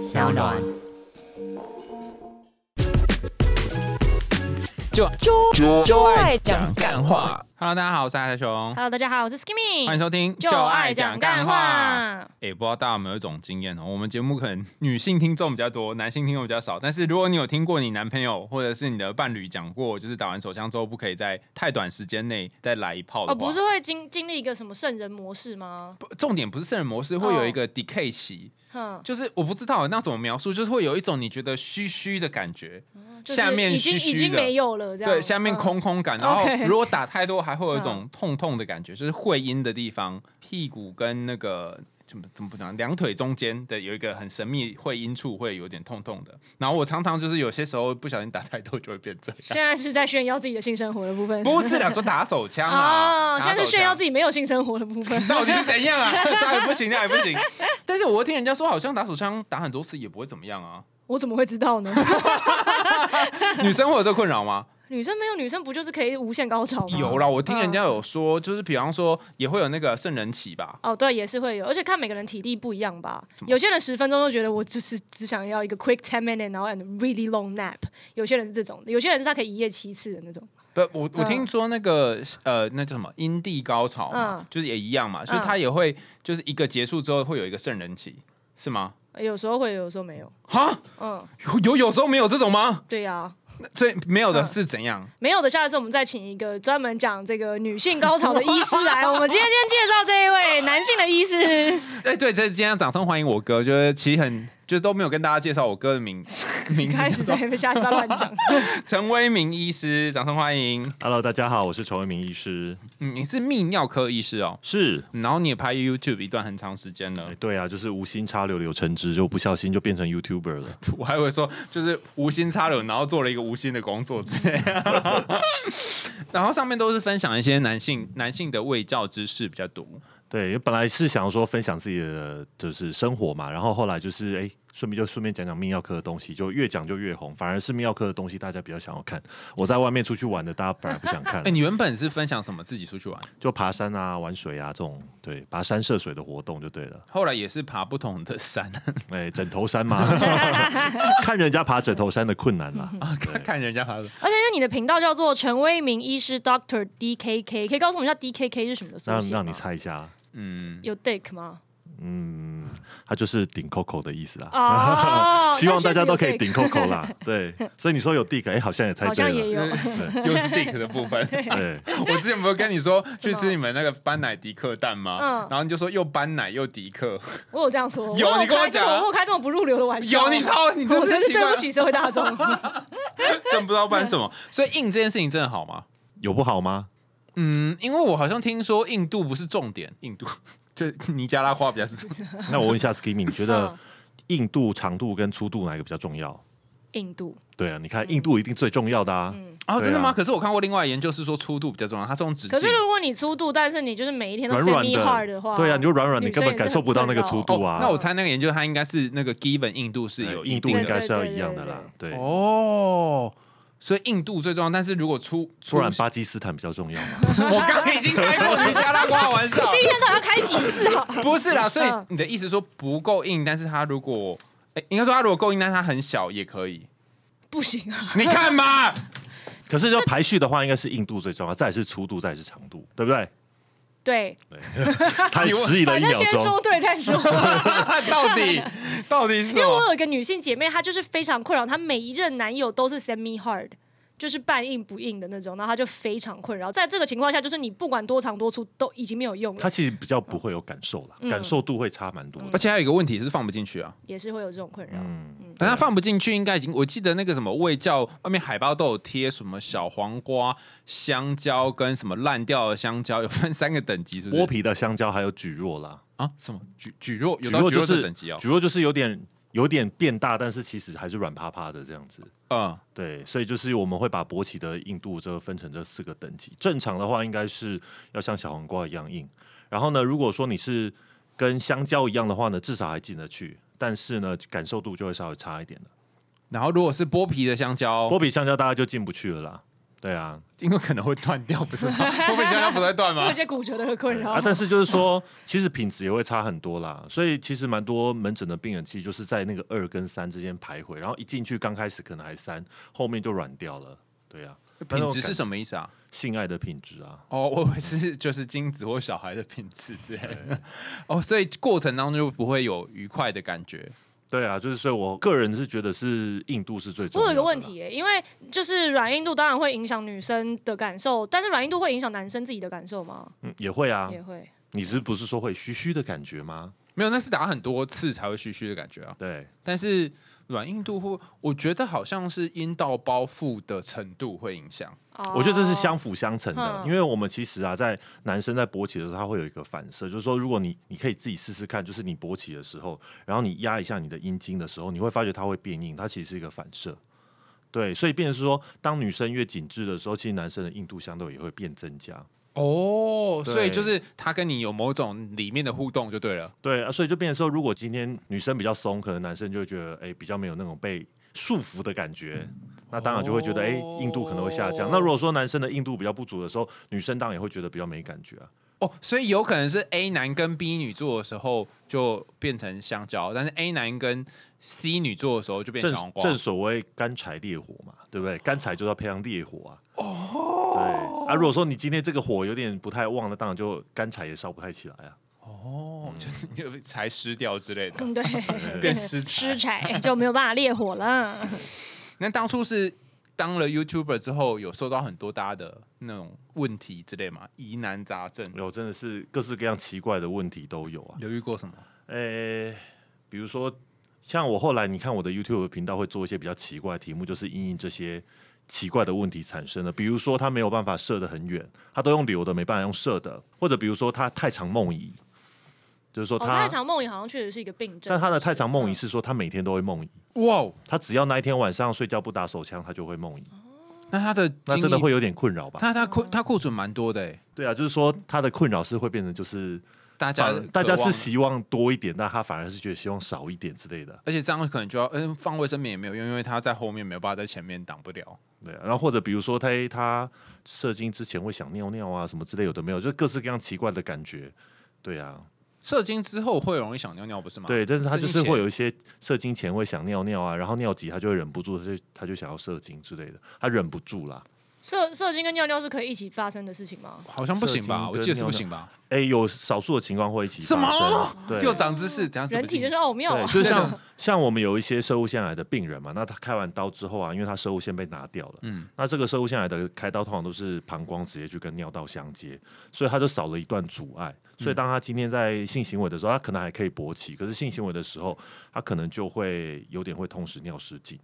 小暖。就就就爱讲干话。Hello，大家好，我是艾特熊，Hello，大家好，我是 Skimmy，欢迎收听就爱讲干话。哎、不知道大家有没有一种经验哦？我们节目可能女性听众比较多，男性听众比较少。但是如果你有听过你男朋友或者是你的伴侣讲过，就是打完手枪之后不可以在太短时间内再来一炮的哦，话，不是会经经历一个什么圣人模式吗？不重点不是圣人模式，会有一个 decay 期，哼，就是我不知道那怎么描述，就是会有一种你觉得虚虚的感觉，就是下面已经虚虚的已经没有了，这样。对，下面嗯。空空感，然后如果打太多，还会有一种痛痛的感觉，就是会阴的地方，屁股跟那个怎么怎么不讲，两腿中间的有一个很神秘会阴处会有点痛痛的。然后我常常就是有些时候不小心打太多就会变这样。现在是在炫耀自己的性生活的部分，不是啦，说打手枪啊，现在是炫耀自己没有性生活的部分。到底是怎样啊？这也不行，那也不行。但是我会听人家说，好像打手枪打很多次也不会怎么样啊。我怎么会知道呢？女生会有这困扰吗？女生没有女生不就是可以无限高潮吗？有啦，我听人家嗯有说，就是比方说也会有那个圣人期吧。哦，对，也是会有，而且看每个人体力不一样吧。有些人十分钟都觉得我就是只想要一个 quick ten minute，然后 and really long nap。有些人是这种，有些人是他可以一夜七次的那种。不，我我听说那个、呃，那叫什么阴蒂高潮嘛，嗯就是也一样嘛，所以他也会就是一个结束之后会有一个圣人期，是吗？有时候会，有时候没有。哈，嗯，有有有时候没有这种吗？对呀、所以没有的嗯是怎样？没有的，下一次我们再请一个专门讲这个女性高潮的 医师来。我们今天先介绍这一位男性的医师。哎、对，这今天要掌声欢迎我哥，觉得其实很就都没有跟大家介绍我哥的名 字名开始在字叫做那边瞎鸡巴乱讲。陈威明医师，掌声欢迎。Hello，大家好，我是陈威明医师。嗯，你是泌尿科医师哦，是，然后你也拍 YouTube 一段很长时间了哎，对啊，就是无心插柳柳成枝，就不小心就变成 YouTuber 了。我还以为说就是无心插柳，然后做了一个无心的工作之类。然后上面都是分享一些男性男性的卫教知识比较多。对，因为本来是想说分享自己的就是生活嘛，然后后来就是哎，顺便就顺便讲讲泌尿科的东西，就越讲就越红，反而是泌尿科的东西大家比较想要看。我在外面出去玩的，大家反而不想看 哎、。你原本是分享什么？自己出去玩，就爬山啊、玩水啊这种，对，跋山涉水的活动就对了。后来也是爬不同的山哎，枕头山嘛，看人家爬枕头山的困难啦。啊，看看人家爬。而且因为你的频道叫做陈威明医师 Doctor DKK，可以告诉我们一下 DKK 是什么的缩写吗让让你猜一下，嗯，有 Dick 吗？嗯，它就是顶 Coco 的意思啦。哦，希望大家都可以顶 Coco 啦，对，所以你说有 Dick，哎、好像也猜对了，像也有。又是 Dick 的部分。对，我之前不是跟你说去吃你们那个班奶迪克蛋吗？嗯然后你就说又班奶又迪克，我有这样说，有你跟我讲我开这么不入流的玩笑，有你超你真我真是对不起社会大众。真不知道办什么。所以印这件事情真的好吗？有不好吗？嗯，因为我好像听说印度不是重点，印度就 尼加拉瓜比较是。那我问一下 Skimmy，你 觉得嗯硬度、长度跟粗度哪一个比较重要？硬度，对啊，你看硬度一定最重要的啊。嗯啊真的吗？可是我看过另外研究是说粗度比较重要，它是用纸巾。可是如果你粗度，但是你就是每一天都软软 semi 的 hard 的话，对啊，你就软软，你根本感受不到那个粗度哦啊。，那我猜那个研究它应该是那个 given 硬度是有硬度应该是要一样的啦，对，哦。所以硬度最重要，但是如果出出不然巴基斯坦比较重要吗。我刚刚已经开过尼加拉瓜的玩笑，今天到底要开几次啊？不是啦。所以嗯你的意思说不够硬，但是它如果哎，应该说它如果够硬，但是它很小也可以。不行啊！你看嘛，可是就排序的话，应该是硬度最重要，再是粗度，再是长度，对不对？对，他也迟疑了反一秒钟正先说。对再说。到底到底是因为我？有一个女性姐妹，她就是非常困扰，她每一任男友都是 semi hard。就是半硬不硬的那种，然后她就非常困扰。在这个情况下，就是你不管多长多粗都已经没有用了他，其实比较不会有感受啦，嗯感受度会差蛮多的。而且还有一个问题是放不进去啊，也是会有这种困扰。嗯，但它放不进去，应该已经我记得那个什么味教外面海报都有贴什么小黄瓜、香蕉跟什么烂掉的香蕉，有分三个等级，是不是？剥皮的香蕉还有蒟蒻啦，啊？什么举举弱？有到举弱蒟蒻就是这等级哦。蒟蒻就是有点有点变大，但是其实还是软趴趴的这样子。嗯，对，所以就是我们会把勃起的硬度这个分成这四个等级。正常的话，应该是要像小黄瓜一样硬。然后呢，如果说你是跟香蕉一样的话呢，至少还进得去，但是呢，感受度就会稍微差一点的。然后如果是剥皮的香蕉，剥皮香蕉大家就进不去了啦。对啊，因为可能会断掉，不是吗？会不会想想不再断吗有？些骨折的困扰。啊，但是就是说，其实品质也会差很多啦。所以其实蛮多门诊的病人，其实就是在那个二跟三之间徘徊，然后一进去刚开始可能还三，后面就软掉了。对啊，品质是什么意思啊？性爱的品质啊，哦，我以为是就是精子或小孩的品质之类的。哦，所以过程当中就不会有愉快的感觉。对啊，就是所以我个人是觉得是硬度是最重我要的。有一个问题，耶，因为就是软硬度当然会影响女生的感受，但是软硬度会影响男生自己的感受吗？嗯，也会啊。也会。你是不是说会虚虚的感觉吗？没有，那是打很多次才会虚虚的感觉啊。对，但是软硬度会，我觉得好像是阴道包覆的程度会影响。我觉得这是哦相辅相成的，嗯因为我们其实啊，在男生在勃起的时候，他会有一个反射，就是说，如果你你可以自己试试看，就是你勃起的时候，然后你压一下你的阴茎的时候，你会发觉它会变硬，它其实是一个反射。对，所以变成是说，当女生越紧致的时候，其实男生的硬度相对也会变增加。哦，所以就是他跟你有某种里面的互动就对了。对啊，所以就变成说，如果今天女生比较松，可能男生就会觉得，哎、比较没有那种被束缚的感觉。那当然就会觉得，哎、硬度可能会下降。那如果说男生的硬度比较不足的时候，女生当然也会觉得比较没感觉啊。哦，所以有可能是 A 男跟 B 女做的时候就变成香蕉，但是 A 男跟 C 女做的时候就变成黄瓜。正所谓干柴烈火嘛，对不对？干柴就要配上烈火啊。哦，对啊。如果说你今天这个火有点不太旺，那当然就干柴也烧不太起来啊。哦，就是就柴湿掉之类的。嗯，对，变湿柴湿柴就没有办法烈火了。那当初是当了 YouTuber 之后，有收到很多大家的那种问题之类嘛，疑难杂症，有真的是各式各样奇怪的问题都有啊。有遇过什么？呃，比如说像我后来你看我的 YouTube 频道会做一些比较奇怪的题目，就是因应这些奇怪的问题产生的。比如说他没有办法射得很远，他都用流的，没办法用射的，或者比如说他太长梦遗，就是说哦，他，太长梦遗好像确实是一个病症，但他的太长梦遗嗯是说他每天都会梦遗，哇哦，他只要那一天晚上睡觉不打手枪，他就会梦遗，那他的那真的会，有点困扰吧？他他库他库存蛮多的哎，对啊，就是说他的困扰是会变成就是大家大家是希望多一点，但他反而是觉得希望少一点之类的。而且这样可能就要嗯放卫生棉也没有用，因为他在后面没有办法在前面挡不了。对啊，然后或者比如说他他射精之前会想尿尿啊什么之类有的没有，就各式各样奇怪的感觉。对啊，射精之后会容易想尿尿，不是吗？对，但是他就是会有一些射精前会想尿尿啊，然后尿急他就会忍不住，他就他就想要射精之类的，他忍不住啦。射射精跟尿尿是可以一起发生的事情吗？好像不行吧？我记得是不行吧？哎，有少数的情况会一起什么发生，对，又长知识，人体就是奥妙对，啊！就像像我们有一些射物腺癌的病人嘛，那他开完刀之后啊，因为他射物腺被拿掉了，嗯那这个射物腺癌的开刀通常都是膀胱直接去跟尿道相接，所以他就少了一段阻碍。所以当他今天在性行为的时候，他可能还可以勃起，可是性行为的时候，他可能就会有点会同时尿失禁。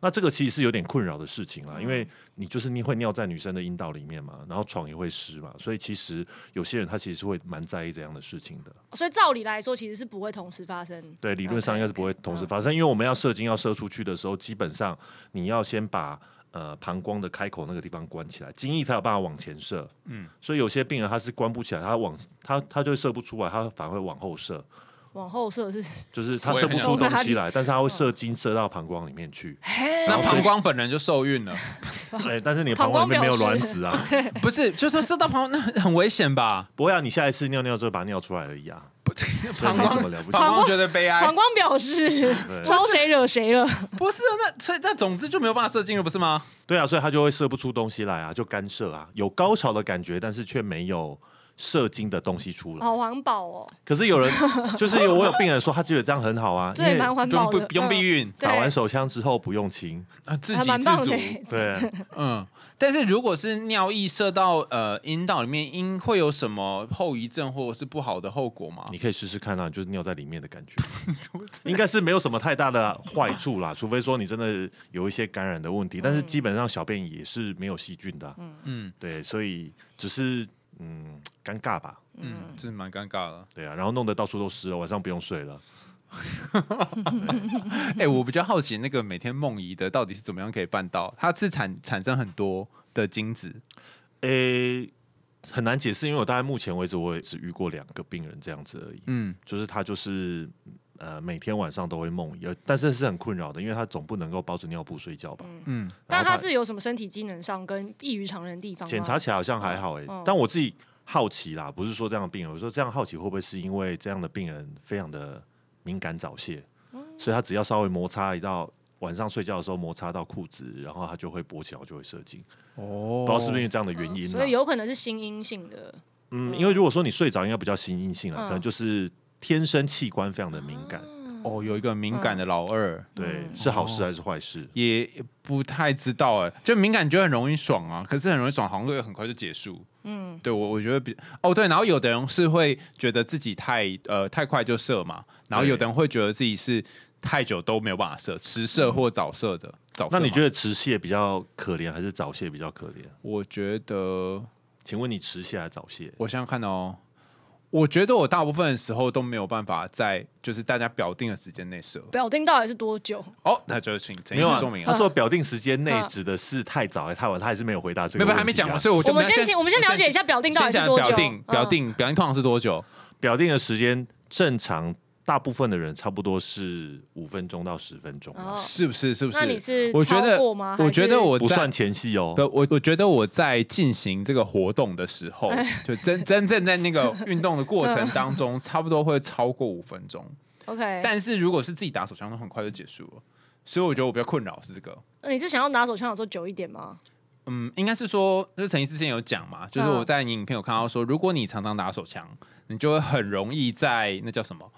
那这个其实是有点困扰的事情啦，因为你就是你会尿在女生的阴道里面嘛，然后床也会湿嘛，所以其实有些人他其实是会蛮在意这样的事情的。所以照理来说，其实是不会同时发生。对，理论上应该是不会同时发生，因为我们要射精要射出去的时候，基本上你要先把呃膀胱的开口那个地方关起来，精液才有办法往前射。嗯，所以有些病人他是关不起来，他往他他就射不出来，他反而会往后射，往后射是，就是他射不出东西来，但是他会射精射到膀胱里面去。那膀胱本人就受孕了，哎，但是你膀胱里面没有卵子啊，不是？就是射到膀胱，那很危险吧？不会啊，你下一次尿尿之后把它尿出来而已啊，膀没什么胱了不起。膀胱觉得悲哀膀，胱表示招谁惹谁了？不是啊？那所以那总之就没有办法射精了，不是吗？对啊，所以他就会射不出东西来啊，就干涉啊，有高潮的感觉，但是却没有射精的东西出来。好环保哦，可是有人 就是有我有病人说他觉得这样很好啊，因 对，为蛮环保的，不用不不用避嗯。孕打完手枪之后不用亲，啊，自给还蛮棒自足。的。对，嗯，但是如果是尿液射到呃阴道里面，阴会有什么后遗症或者是不好的后果吗？你可以试试看啊，就是尿在里面的感觉，应该是没有什么太大的坏处啦，除非说你真的有一些感染的问题，但是基本上小便也是没有细菌的啊、嗯。对，所以只是嗯尴尬吧，嗯，这蛮尴尬的。对啊，然后弄得到处都湿了，晚上不用睡了。哎、我比较好奇，那个每天梦遗的到底是怎么样可以办到？它是产产生很多的精子，诶、很难解释，因为我大概目前为止我也只遇过两个病人这样子而已。嗯，就是他就是呃每天晚上都会梦游，但是是很困扰的，因为他总不能够包着尿布睡觉吧？嗯，但他是有什么身体机能上跟异于常人的地方？检查起来好像还好哎、嗯但我自己好奇啦，不是说这样的病人，我说这样好奇会不会是因为这样的病人非常的敏感早泄，嗯所以他只要稍微摩擦一到晚上睡觉的时候摩擦到裤子，然后他就会勃起，然后就会射精，哦。不知道是不是因为这样的原因啦所以有可能是心因性的。嗯，因为如果说你睡着，应该不叫心因性了，嗯。可能就是天生器官非常的敏感，哦，有一个敏感的老二，对，嗯是好事还是坏事？也不太知道哎，就敏感就很容易爽啊，可是很容易爽，好像会很快就结束。嗯，对我我觉得比哦对，然后有的人是会觉得自己太呃太快就射嘛，然后有的人会觉得自己是太久都没有办法射，迟射或早射的。早射？那你觉得迟泄比较可怜，还是早泄比较可怜？我觉得请问你迟泄还是早泄？我想想看哦，我觉得我大部分的时候都没有办法在就是大家表定的时间内设。表定到底是多久？哦，那就请陈医没有啊师说明，啊。他说表定时间内嗯指的是太早还是太晚，他还是没有回答这个没有。还没讲完，所以我就我们先请我们先了解一下表定到底是多久。表定，表嗯定，表定通常是多久？表定的时间正常，大部分的人差不多是五分钟到十分钟是不是？是不是？那你是我觉得吗？我觉得我不算前戏哦。不，我我觉得我在进行这个活动的时候，哎就真真正在那个运动的过程当中，差不多会超过五分钟。OK，但是如果是自己打手枪，都很快就结束了。所以我觉得我比较困扰是这个。那你是想要拿手枪的时候久一点吗？嗯，应该是说，就是陈怡之前有讲嘛，就是嗯我在你影片有看到说，如果你常常打手枪，你就会很容易在那叫什么？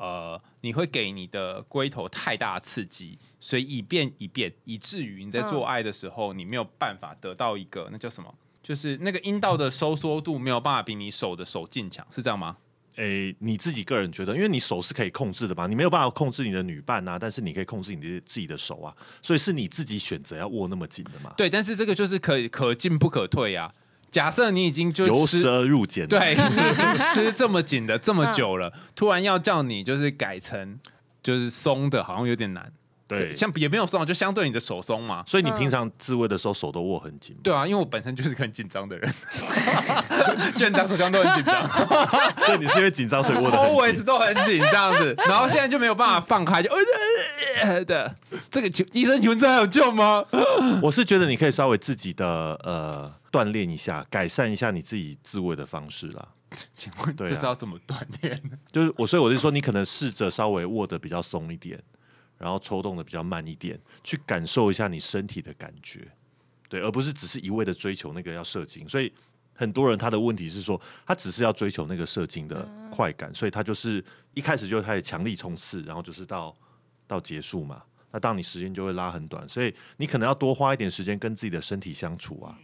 呃，你会给你的龟头太大的刺激，所以以便以便，以至于你在做爱的时候，你没有办法得到一个那叫什么？就是那个阴道的收缩度没有办法比你手的手劲强，是这样吗？诶，你自己个人觉得，因为你手是可以控制的嘛，你没有办法控制你的女伴啊，但是你可以控制你的自己的手啊，所以是你自己选择要握那么紧的嘛，对，但是这个就是可可进不可退啊。假设你已经就由吃奢入俭。，对你已经吃这么紧的这么久 嗯了，突然要叫你就是改成就是松的，好像有点难。对，像也没有松，就相对你的手松嘛。所以你平常自慰的时候手都握很紧嘛，对啊，因为我本身就是个很紧张的人，就你打手枪都很紧张 所以你是因为紧张所以握的很，always。都很紧这样子，然后现在就没有办法放开，就呃 的。这个请医生，请问这还有救吗？我是觉得你可以稍微自己的呃锻炼一下，改善一下你自己自慰的方式啦。请问对啊这是要怎么锻炼？就是我，所以我是说，你可能试着稍微握的比较松一点，然后抽动的比较慢一点，去感受一下你身体的感觉，对，而不是只是一味的追求那个要射精。所以很多人他的问题是说，他只是要追求那个射精的快感，所以他就是一开始就开始强力冲刺，然后就是到到结束嘛。那当你时间就会拉很短，所以你可能要多花一点时间跟自己的身体相处啊，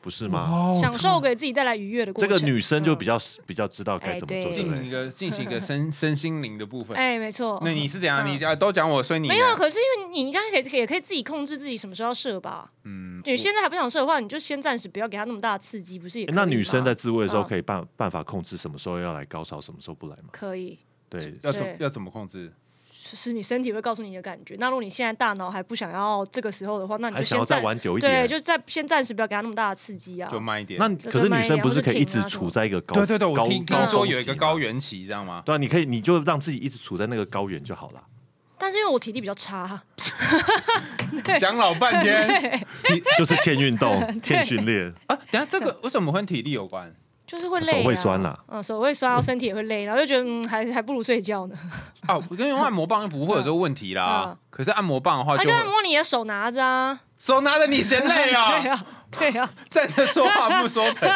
不是吗？哦享受给自己带来愉悦的过程。这个女生就比较较、比较知道该怎么做，哎对对不？进行一个进行一个身身心灵的部分。哎，没错。那你是怎样？嗯你讲都讲我，所以你没有，可是因为你应该可以也可以自己控制自己什么时候要射吧。嗯，你现在还不想射的话，你就先暂时不要给他那么大的刺激，不是也可以吗？那女生在自慰的时候嗯可以办办法控制什么时候要来高潮，什么时候不来吗？可以，对，对要怎要怎么控制？就是你身体会告诉你的感觉。那如果你现在大脑还不想要这个时候的话，那你还想要再就先暂玩久一对，点。就再先暂时不要给他那么大的刺激啊。就慢一点。那可是女生不是可以一直处在一个高对对对，我高听听高说有一个高原期，这样吗？对啊，你可以你就让自己一直处在那个高原就好了。但是因为我体力比较差，讲老半天就是欠运动、欠训练。啊！等下这个为什么跟体力有关？就是会累、啊，手会酸啦嗯，手会酸，然后身体也会累，然后就觉得嗯，还还不如睡觉呢。啊，我跟用按摩棒就不会有这个问题啦嗯。可是按摩棒的话，啊，就就按摩你的手拿着啊，手拿着你嫌累啊 对啊，啊，对啊，站着说话不说腿，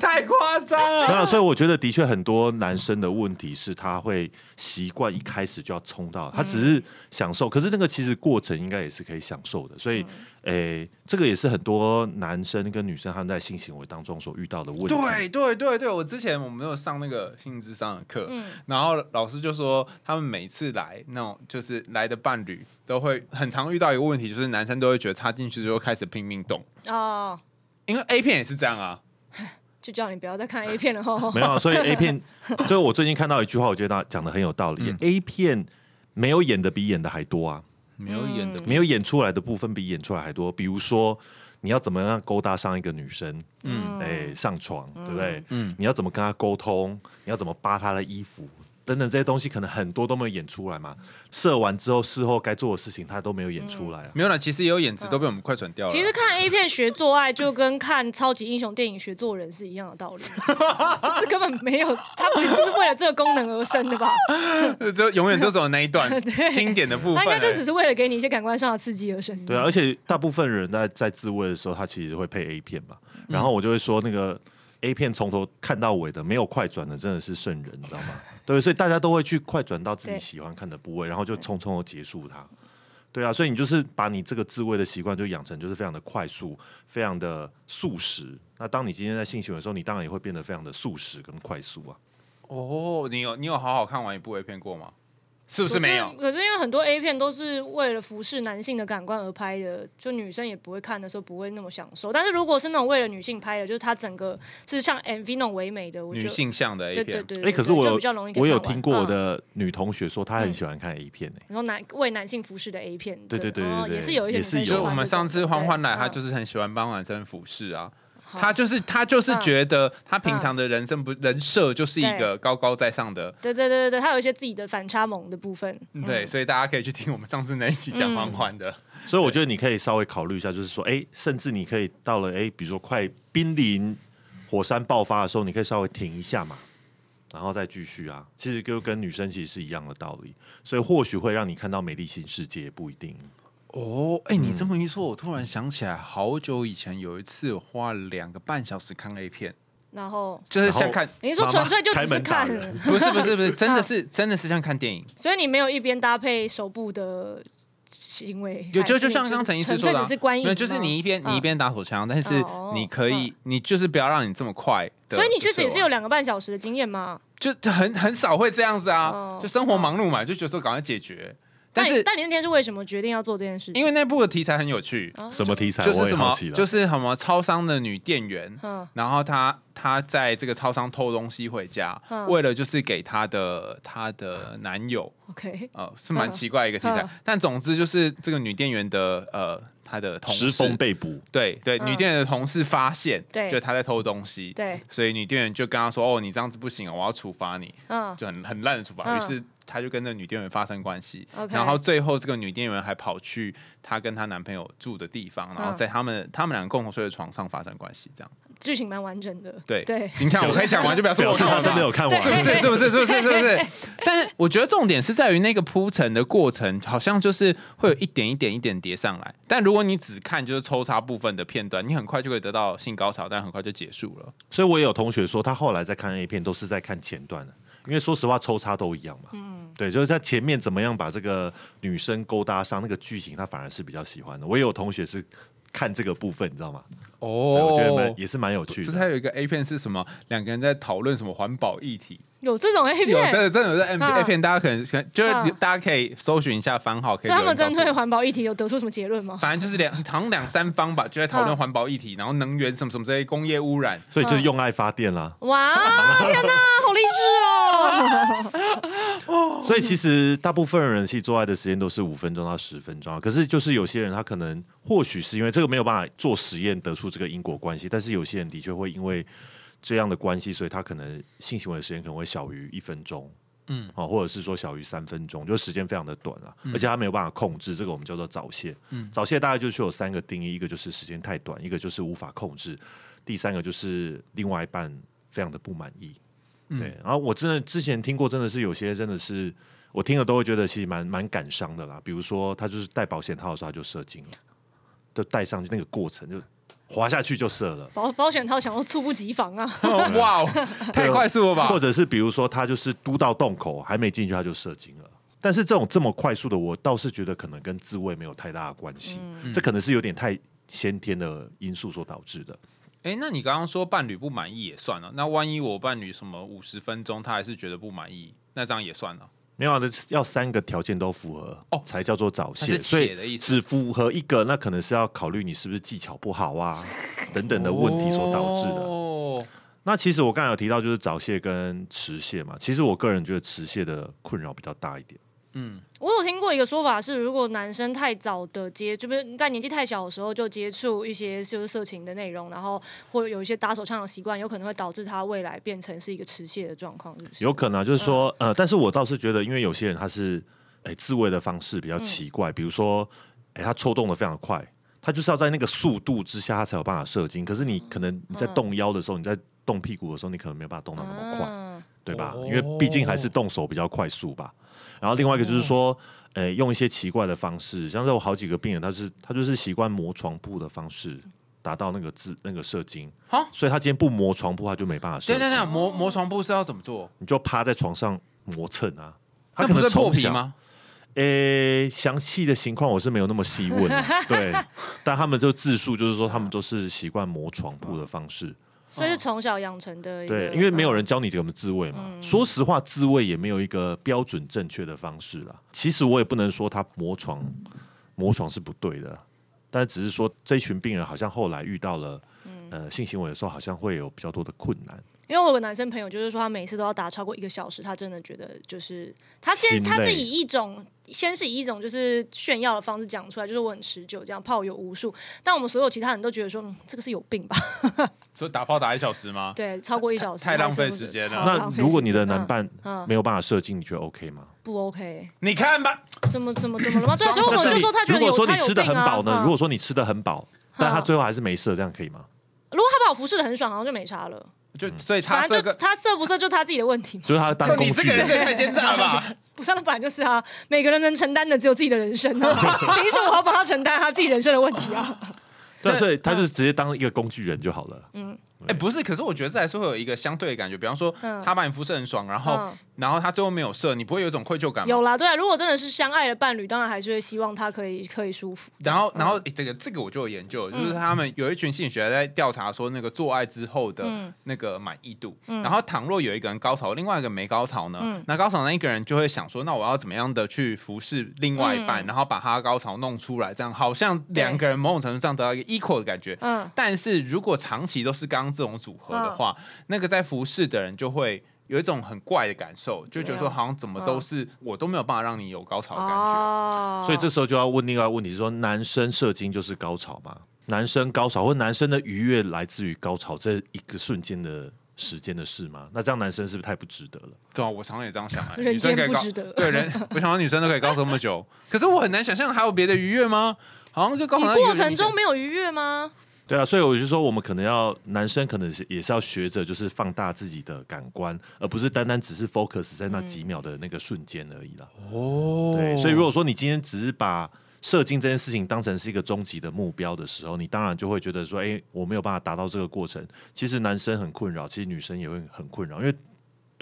太夸张了。那，所以我觉得的确很多男生的问题是他会习惯一开始就要冲到，他只是享受，可是那个其实过程应该也是可以享受的。所以，诶，这个也是很多男生跟女生他们在性行为当中所遇到的问题。对对对对，我之前我们有上那个性智商的课，嗯然后老师就说，他们每次来那种就是来的伴侣都会很常遇到一个问题，就是男生都会觉得插进去之后开始拼命动，哦，因为 A 片也是这样啊。就叫你不要再看 A 片了哦。没有啊，所以 A 片，所以我最近看到一句话，我觉得他讲的很有道理。嗯 A 片没有演的比演的还多啊，没有演的嗯没有演出来的部分比演出来还多。比如说，你要怎么样勾搭上一个女生，嗯哎、上床，对不对？嗯你要怎么跟她沟通？你要怎么扒她的衣服？等等这些东西，可能很多都没有演出来嘛。射完之后，事后该做的事情他都没有演出来啊。没有啦，其实也有演职都被我们快转掉了。其实看 A 片学做爱，就跟看超级英雄电影学做人是一样的道理，就是根本没有，它不是是为了这个功能而生的吧？就永远都走那一段 经典的部分它应该就只是为了给你一些感官上的刺激而生的。对啊，而且大部分人在在自慰的时候，他其实会配 A 片嘛。然后我就会说，那个 A 片从头看到尾的，没有快转的，真的是圣人，你知道吗？对，所以大家都会去快转到自己喜欢看的部位，然后就匆匆的结束它。对啊，所以你就是把你这个自慰的习惯就养成就是非常的快速，非常的速食。那当你今天在性行为的时候，你当然也会变得非常的速食跟快速啊。哦，你有你有好好看完一部 A 片过吗？是不不是没有？可是因为很多 A 片都是为了服侍男性的感官而拍的，就女生也不会看的时候不会那么享受。但是如果是那种为了女性拍的，就是它整个是像 MV 那种唯美的，我觉女性向的 A 片，对对对。可是我比较容易我有听过我嗯的女同学说，她很喜欢看 A 片呢、你说男为男性服侍的 A 片，对对对对也是有一些也是有我们上次欢欢来，对嗯他就是很喜欢帮男生服侍啊。好他就是他就是嗯觉得他平常的人生不人设就是一个高高在上的，对对对对对，他有一些自己的反差萌的部分。嗯对，所以大家可以去听我们上次那一期讲欢欢的。所以我觉得你可以稍微考虑一下，就是说，哎、甚至你可以到了，哎、比如说快濒临火山爆发的时候，你可以稍微停一下嘛，然后再继续啊。其实就跟女生其实是一样的道理，所以或许会让你看到美丽新世界，也不一定。哦，哎、你这么一说，我突然想起来，好久以前有一次我花两个半小时看 A 片，然后就是像看，你说纯粹就只是看，人不是不是不是，真的是真的是像看电影。所以你没有一边搭配手部的行为，有就就像刚陈医师说的啊、纯粹只是观影，没有，就是你一边你一嗯边打手枪，但是哦你可以，你就是不要让你这么快。所以你确实也是有两个半小时的经验吗。就就很很少会这样子啊，哦就生活忙碌嘛，就觉得说赶快解决。但是但你那天是为什么决定要做这件事情？因为那部的题材很有趣，啊什么题材？就是什么。就是什么超商的女店员，嗯然后她她在这个超商偷东西回家，嗯为了就是给她的她的男友，OK 呃，是蛮奇怪一个题材嗯。但总之就是这个女店员的呃她的同失事风被捕，对对，嗯女店员的同事发现，对就她在偷东西，对所以女店员就跟她说：“哦，你这样子不行啊，我要处罚你。”嗯就很很烂的处罚。嗯于是她就跟那女店员发生关系然后最后这个女店员还跑去她跟她男朋友住的地方，然后嗯在他们他们两个共同睡的床上发生关系，这样。剧情蛮完整的。对对，你看我可以讲完，就表示表示他我看完嘛真的有看完。是不是？是不是？是不是？是不是？但是我觉得重点是在于那个铺陈的过程，好像就是会有一点一点一点叠上来。但如果你只看就是抽插部分的片段，你很快就会得到性高潮，但很快就结束了。所以我也有同学说，他后来在看 A 片都是在看前段的，因为说实话抽插都一样嘛。嗯，对，就是在前面怎么样把这个女生勾搭上那个剧情，他反而是比较喜欢的。我也有同学是看这个部分，你知道吗？对，我觉得蛮也是蛮有趣的。不是还有一个 A 片是什么？两个人在讨论什么环保议题？有这种 A 有真片，的真的有在 M 嗯 A 片，大家可能可能就是嗯大家可以搜寻一下番号，可以所以他们针对环保议题有得出什么结论吗？反正就是两好像两三方吧，就在讨论嗯环保议题，然后能源什么什么这些工业污染。所以就是用爱发电啦。哇，天哪，好励志哦！所以其实大部分人其实做爱的时间都是五分钟到十分钟啊。可是就是有些人他可能或许是因为这个没有办法做实验得出这个因果关系，但是有些人的确会因为这样的关系，所以他可能性行为的时间可能会小于一分钟。嗯，哦，或者是说小于三分钟，就时间非常的短了，而且他没有办法控制，这个我们叫做早泄。嗯早泄大概就是有三个定义，一个就是时间太短，一个就是无法控制，第三个就是另外一半非常的不满意。嗯对，然后我真的之前听过，真的是有些真的是我听了都会觉得其实蛮蛮感伤的啦。比如说他就是戴保险套的时候他就射精了，就戴上去那个过程就滑下去就射了。保保险套想要猝不及防啊！哇哦，太快速了吧或？者是比如说他就是嘟到洞口还没进去他就射精了。但是这种这么快速的，我倒是觉得可能跟自慰没有太大的关系，嗯这可能是有点太先天的因素所导致的。哎，那你刚刚说伴侣不满意也算了，那万一我伴侣什么五十分钟他还是觉得不满意，那这样也算了。没有啊，要三个条件都符合哦才叫做早泄，所以只符合一个，那可能是要考虑你是不是技巧不好啊 等等的问题所导致的。哦那其实我刚才有提到就是早泄跟迟泄嘛，其实我个人觉得迟泄的困扰比较大一点。我有听过一个说法是，如果男生太早的接，就是在年纪太小的时候就接触一些就是色情的内容，然后或有一些打手枪的习惯，有可能会导致他未来变成是一个持械的状况，是不是？有可能啊、就是说，呃，但是我倒是觉得，因为有些人他是，哎、自慰的方式比较奇怪，比如说，哎、他抽动的非常快，他就是要在那个速度之下，他才有办法射精。可是你可能你在动腰的时候，你在动屁股的时候，你可能没有办法动到那么快，嗯对吧？哦因为毕竟还是动手比较快速吧。然后另外一个就是说，呃，用一些奇怪的方式，像是我好几个病人，他是他就是习惯磨床铺的方式达到那个字那个射精，好，所以他今天不磨床铺，他就没办法射精。对对对，磨磨床铺是要怎么做？你就趴在床上磨蹭啊。他那可能破皮？吗？诶，详细的情况我是没有那么细问啊，对，但他们就自述，就是说他们都是习惯磨床铺的方式，所以是从小养成的。对，因为没有人教你怎么自慰嘛。嗯说实话，自慰也没有一个标准正确的方式啦。其实我也不能说他磨床磨床是不对的，但只是说这群病人好像后来遇到了嗯呃性行为的时候，好像会有比较多的困难。因为我有个男生朋友，就是说他每次都要打超过一个小时，他真的觉得就是他先心累他是以一种先是以一种就是炫耀的方式讲出来，就是我很持久，这样炮友无数。但我们所有其他人都觉得说，嗯，这个是有病吧？所以打炮打一小时吗？对，超过一小时太浪费时间了那如果你的男伴嗯没有办法射精，你觉得 OK 吗？不 OK，你看吧，怎么怎么怎么了吗？对，所以我就说他觉得有如果说你吃的很饱呢？嗯如果说你吃的很饱，但他嗯最后还是没射，这样可以吗？如果他把我服侍的很爽，好像就没差了。就所以他反是个，正就他射不射就他自己的问题嘛。就是他当工你这具人。太奸诈了吧？不算，那本来就是啊，每个人能承担的只有自己的人生啊，凭什么我要帮他承担他自己人生的问题啊？对，所以他就是直接当一个工具人就好了。哎，不是，可是我觉得这还是会有一个相对的感觉，比方说嗯。他把你肤色很爽，然后嗯。然后他最后没有射，你不会有一种愧疚感吗？有啦，对啊，如果真的是相爱的伴侣，当然还是会希望他可以可以舒服。然后，然后、诶这个这个我就有研究，就是他们有一群心理学家在调查说那个做爱之后的嗯。那个满意度。然后，倘若有一个人高潮，另外一个没高潮呢，那高潮那一个人就会想说，那我要怎么样的去服侍另外一半，然后把他高潮弄出来，这样好像两个人某种程度上得到一个 equal 的感觉。嗯，但是如果长期都是刚刚这种组合的话，那个在服侍的人就会。有一种很怪的感受，就觉得说好像怎么都是、我都没有办法让你有高潮的感觉。哦所以这时候就要问另外一个问题：是说男生射精就是高潮吗？男生高潮或男生的愉悦来自于高潮这一个瞬间的时间的事吗？那这样男生是不是太不值得了？对啊，我常常也这样想、欸，女生可以高间不值得对人，我想到女生都可以高潮那么久，可是我很难想象还有别的愉悦吗？好像就高过程中没有愉悦吗？对啊，所以我就说，我们可能要男生可能是也是要学着就是放大自己的感官，而不是单单只是 focus 在那几秒的那个瞬间而已啦。哦对，所以如果说你今天只是把射精这件事情当成是一个终极的目标的时候，你当然就会觉得说，哎、我没有办法达到这个过程。其实男生很困扰，其实女生也会很困扰，因为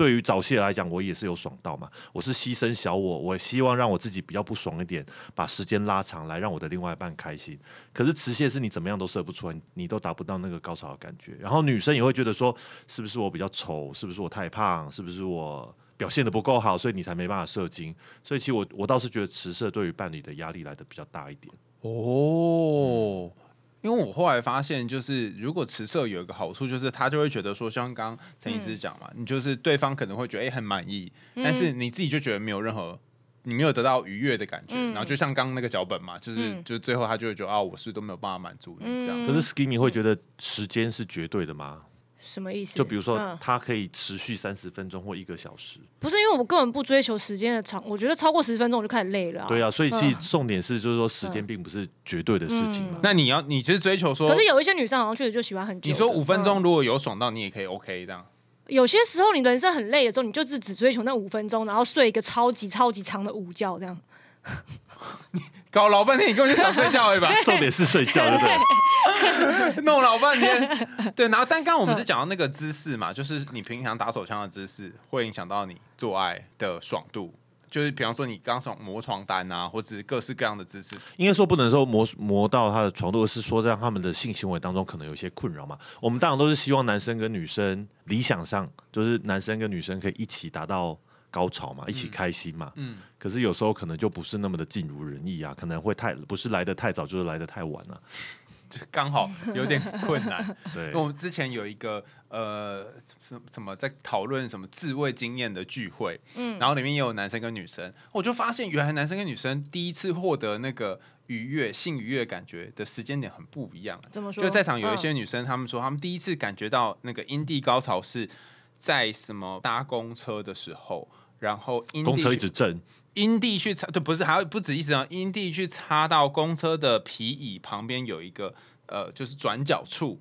对于早泄来讲，我也是有爽到嘛。我是牺牲小我，我希望让我自己比较不爽一点，把时间拉长来让我的另外一半开心。可是迟泄是你怎么样都射不出来，你都达不到那个高潮的感觉。然后女生也会觉得说，是不是我比较丑？是不是我太胖？是不是我？表现的不够好，所以你才没办法射精。所以其实我我倒是觉得迟射对于伴侣的压力来的比较大一点。哦。因为我后来发现，就是如果持色有一个好处，就是他就会觉得说，像刚刚陈医师讲嘛，你就是对方可能会觉得哎、很满意，但是你自己就觉得没有任何，你没有得到愉悦的感觉。嗯然后就像刚刚那个脚本嘛，就是、嗯就最后他就会觉得啊，我是都没有办法满足你这样。嗯可是 Skimmy 会觉得时间是绝对的吗？什么意思？就比如说嗯它可以持续三十分钟或一个小时。不是因为我根本不追求时间的长，我觉得超过十分钟我就开始累了、对啊，所以其实嗯重点是就是说时间并不是绝对的事情嘛。那你要你其实追求说，可是有一些女生好像确实就喜欢很久的。你说五分嗯钟如果有爽到，你也可以 OK 这样。有些时候你人生很累的时候，你就是只追求那五分钟，然后睡一个超级超级长的午觉，这样。搞老半天，你根本就想睡觉而已吧？重点是睡觉，对不对？弄老半天，对。然后，但刚刚我们是讲到那个姿势嘛，就是你平常打手枪的姿势会影响到你做爱的爽度。就是比方说你刚从磨床单啊，或者是各式各样的姿势，应该说不能说磨磨到他的床度，而是说在他们的性行为当中可能有一些困扰嘛。我们当然都是希望男生跟女生理想上就是男生跟女生可以一起达到高潮嘛，一起开心嘛。嗯，可是有时候可能就不是那么的尽如人意啊，可能会太不是来的太早，就是来的太晚了、就刚好有点困难。对因为，我们之前有一个呃什什么在讨论什么自慰经验的聚会，嗯，然后里面也有男生跟女生，我就发现原来男生跟女生第一次获得那个愉悦性愉悦感觉的时间点很不一样。怎么说？就在场有一些嗯女生，她们说她们第一次感觉到那个阴蒂高潮是在什么搭公车的时候，然后阴公车一直震，阴地去擦，对，不是，还有不止一直啊，阴地去擦到公车的皮椅旁边有一个呃，就是转角处，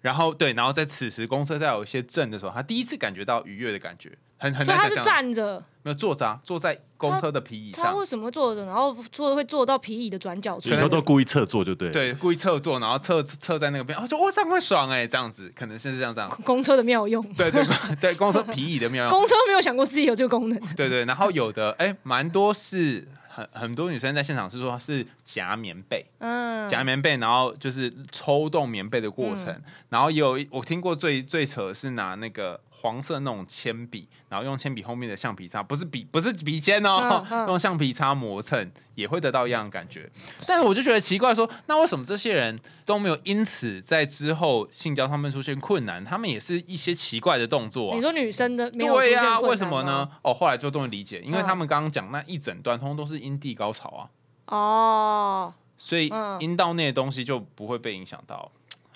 然后对，然后在此时公车在有一些震的时候，他第一次感觉到愉悦的感觉，很很所以他是站着，没有坐着啊，坐在公车的皮椅上他为，什么会坐着，然后坐会坐到皮椅的转角处以？后都故意侧坐就对。对，故意侧坐，然后侧侧在那个边，哦，就哇，这样会爽哎，这样子，可能是这样这样，公 车的妙用，对对 对，公车皮椅的妙用，公车没有想过自己有这个功能。对对，然后有的哎，蛮多是很很多女生在现场是说是夹棉被。嗯，夹棉被，然后就是抽动棉被的过程，然后也有一我听过最最扯的是拿那个黄色那种铅笔，然后用铅笔后面的橡皮擦，不是笔不是笔尖哦，嗯嗯用橡皮擦磨蹭也会得到一样的感觉。但是我就觉得奇怪说那为什么这些人都没有因此在之后性交上面出现困难？他们也是一些奇怪的动作、啊。你说女生的没有出对呀、为什么呢？？哦，后来就终于理解，因为嗯他们刚刚讲那一整段通通都是阴蒂高潮啊。哦，所以嗯阴道内的东西就不会被影响到。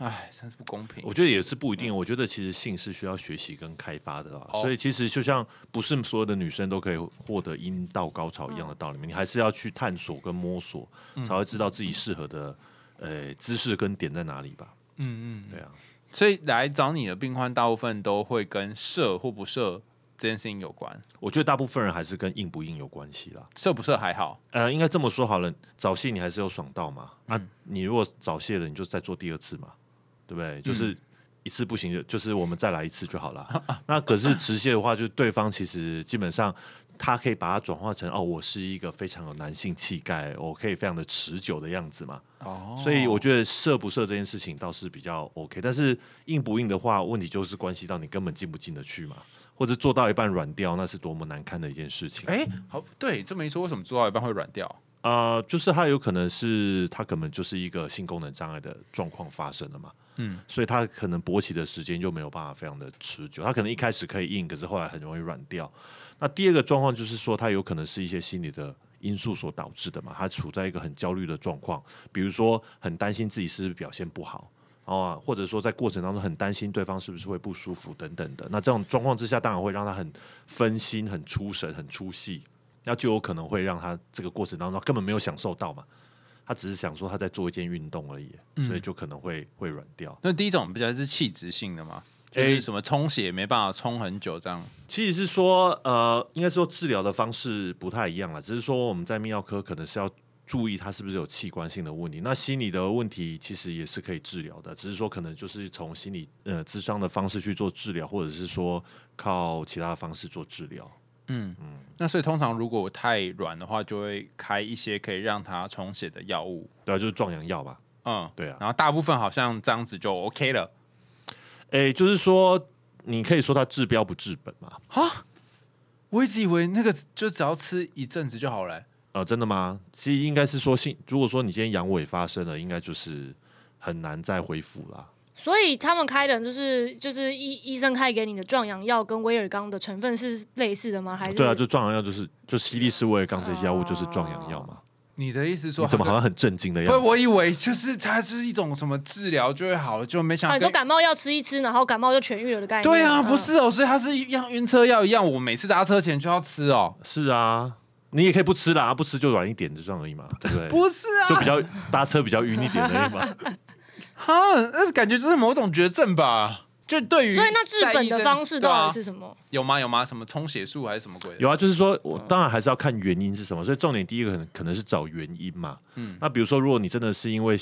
唉，真是不公平。我觉得也是不一定。我觉得其实性是需要学习跟开发的啦，哦所以其实就像不是所有的女生都可以获得阴道高潮一样的道理，你还是要去探索跟摸索，才会知道自己适合的呃姿势跟点在哪里吧。嗯嗯，对啊，所以来找你的病患大部分都会跟射或不射这件事情有关，我觉得大部分人还是跟硬不硬有关系啦。射不射还好。呃，应该这么说好了，早泄你还是有爽到嘛？那，嗯你如果早泄了，你就再做第二次嘛，对不对？嗯就是一次不行就就是我们再来一次就好了。那可是迟泄的话，就是对方其实基本上他可以把它转化成哦，我是一个非常有男性气概，我可以非常的持久的样子嘛。哦所以我觉得射不射这件事情倒是比较 OK，但是硬不硬的话，问题就是关系到你根本进不进得去嘛，或者做到一半软掉，那是多么难堪的一件事情。哎、好，对，这么一说，为什么做到一半会软掉？呃，就是他有可能是他可能就是一个性功能障碍的状况发生了嘛，嗯，所以它可能勃起的时间就没有办法非常的持久，它可能一开始可以硬，可是后来很容易软掉。那第二个状况就是说，它有可能是一些心理的因素所导致的嘛，它处在一个很焦虑的状况，比如说很担心自己是不是表现不好。哦，或者说在过程当中很担心对方是不是会不舒服等等的，那这种状况之下，当然会让他很分心、很出神、很出戏，那就有可能会让他这个过程当中根本没有享受到嘛，他只是想说他在做一件运动而已，所以就可能会会软掉。那第一种比较是器质性的嘛，就诶是什么充血没办法充很久这样。其实是说，呃，应该说治疗的方式不太一样了，只是说我们在泌尿科可能是要注意他是不是有器官性的问题。那心理的问题其实也是可以治疗的，只是说可能就是从心理呃智商的方式去做治疗，或者是说靠其他的方式做治疗。那所以通常如果太软的话，就会开一些可以让它充血的药物。对啊，就是壮阳药吧。嗯，对啊，然后大部分好像这样子就 OK 了。诶，就是说你可以说它治标不治本嘛。我一直以为那个就只要吃一阵子就好了、呃，真的吗？其实应该是说性，如果说你今天阳痿发生了，应该就是很难再恢复啦。所以他们开的就是就是医医生开给你的壮阳药跟威尔刚的成分是类似的吗？还是对啊，就壮阳药就是就西力士、威尔刚这些药物就是壮阳药嘛。你的意思说你怎么好像？很震惊的，样子？我以为就是它是一种什么治疗就会好了，就没想啊，到跟。你说感冒药吃一吃，然后感冒就痊愈了的概念？对啊，嗯不是哦，所以它是一样晕车药一样，我每次搭车前就要吃哦。是啊，你也可以不吃啦，不吃就软一点，就这样而已嘛，对不对？不是啊，就比较搭车比较晕一点而已嘛。哈，那感觉就是某种绝症吧？就对于所以那治本的方式到底是什么？有吗？有吗？什么充血术还是什么鬼？有啊，就是说我当然还是要看原因是什么，所以重点第一个可能可能是找原因嘛。嗯，那比如说如果你真的是因为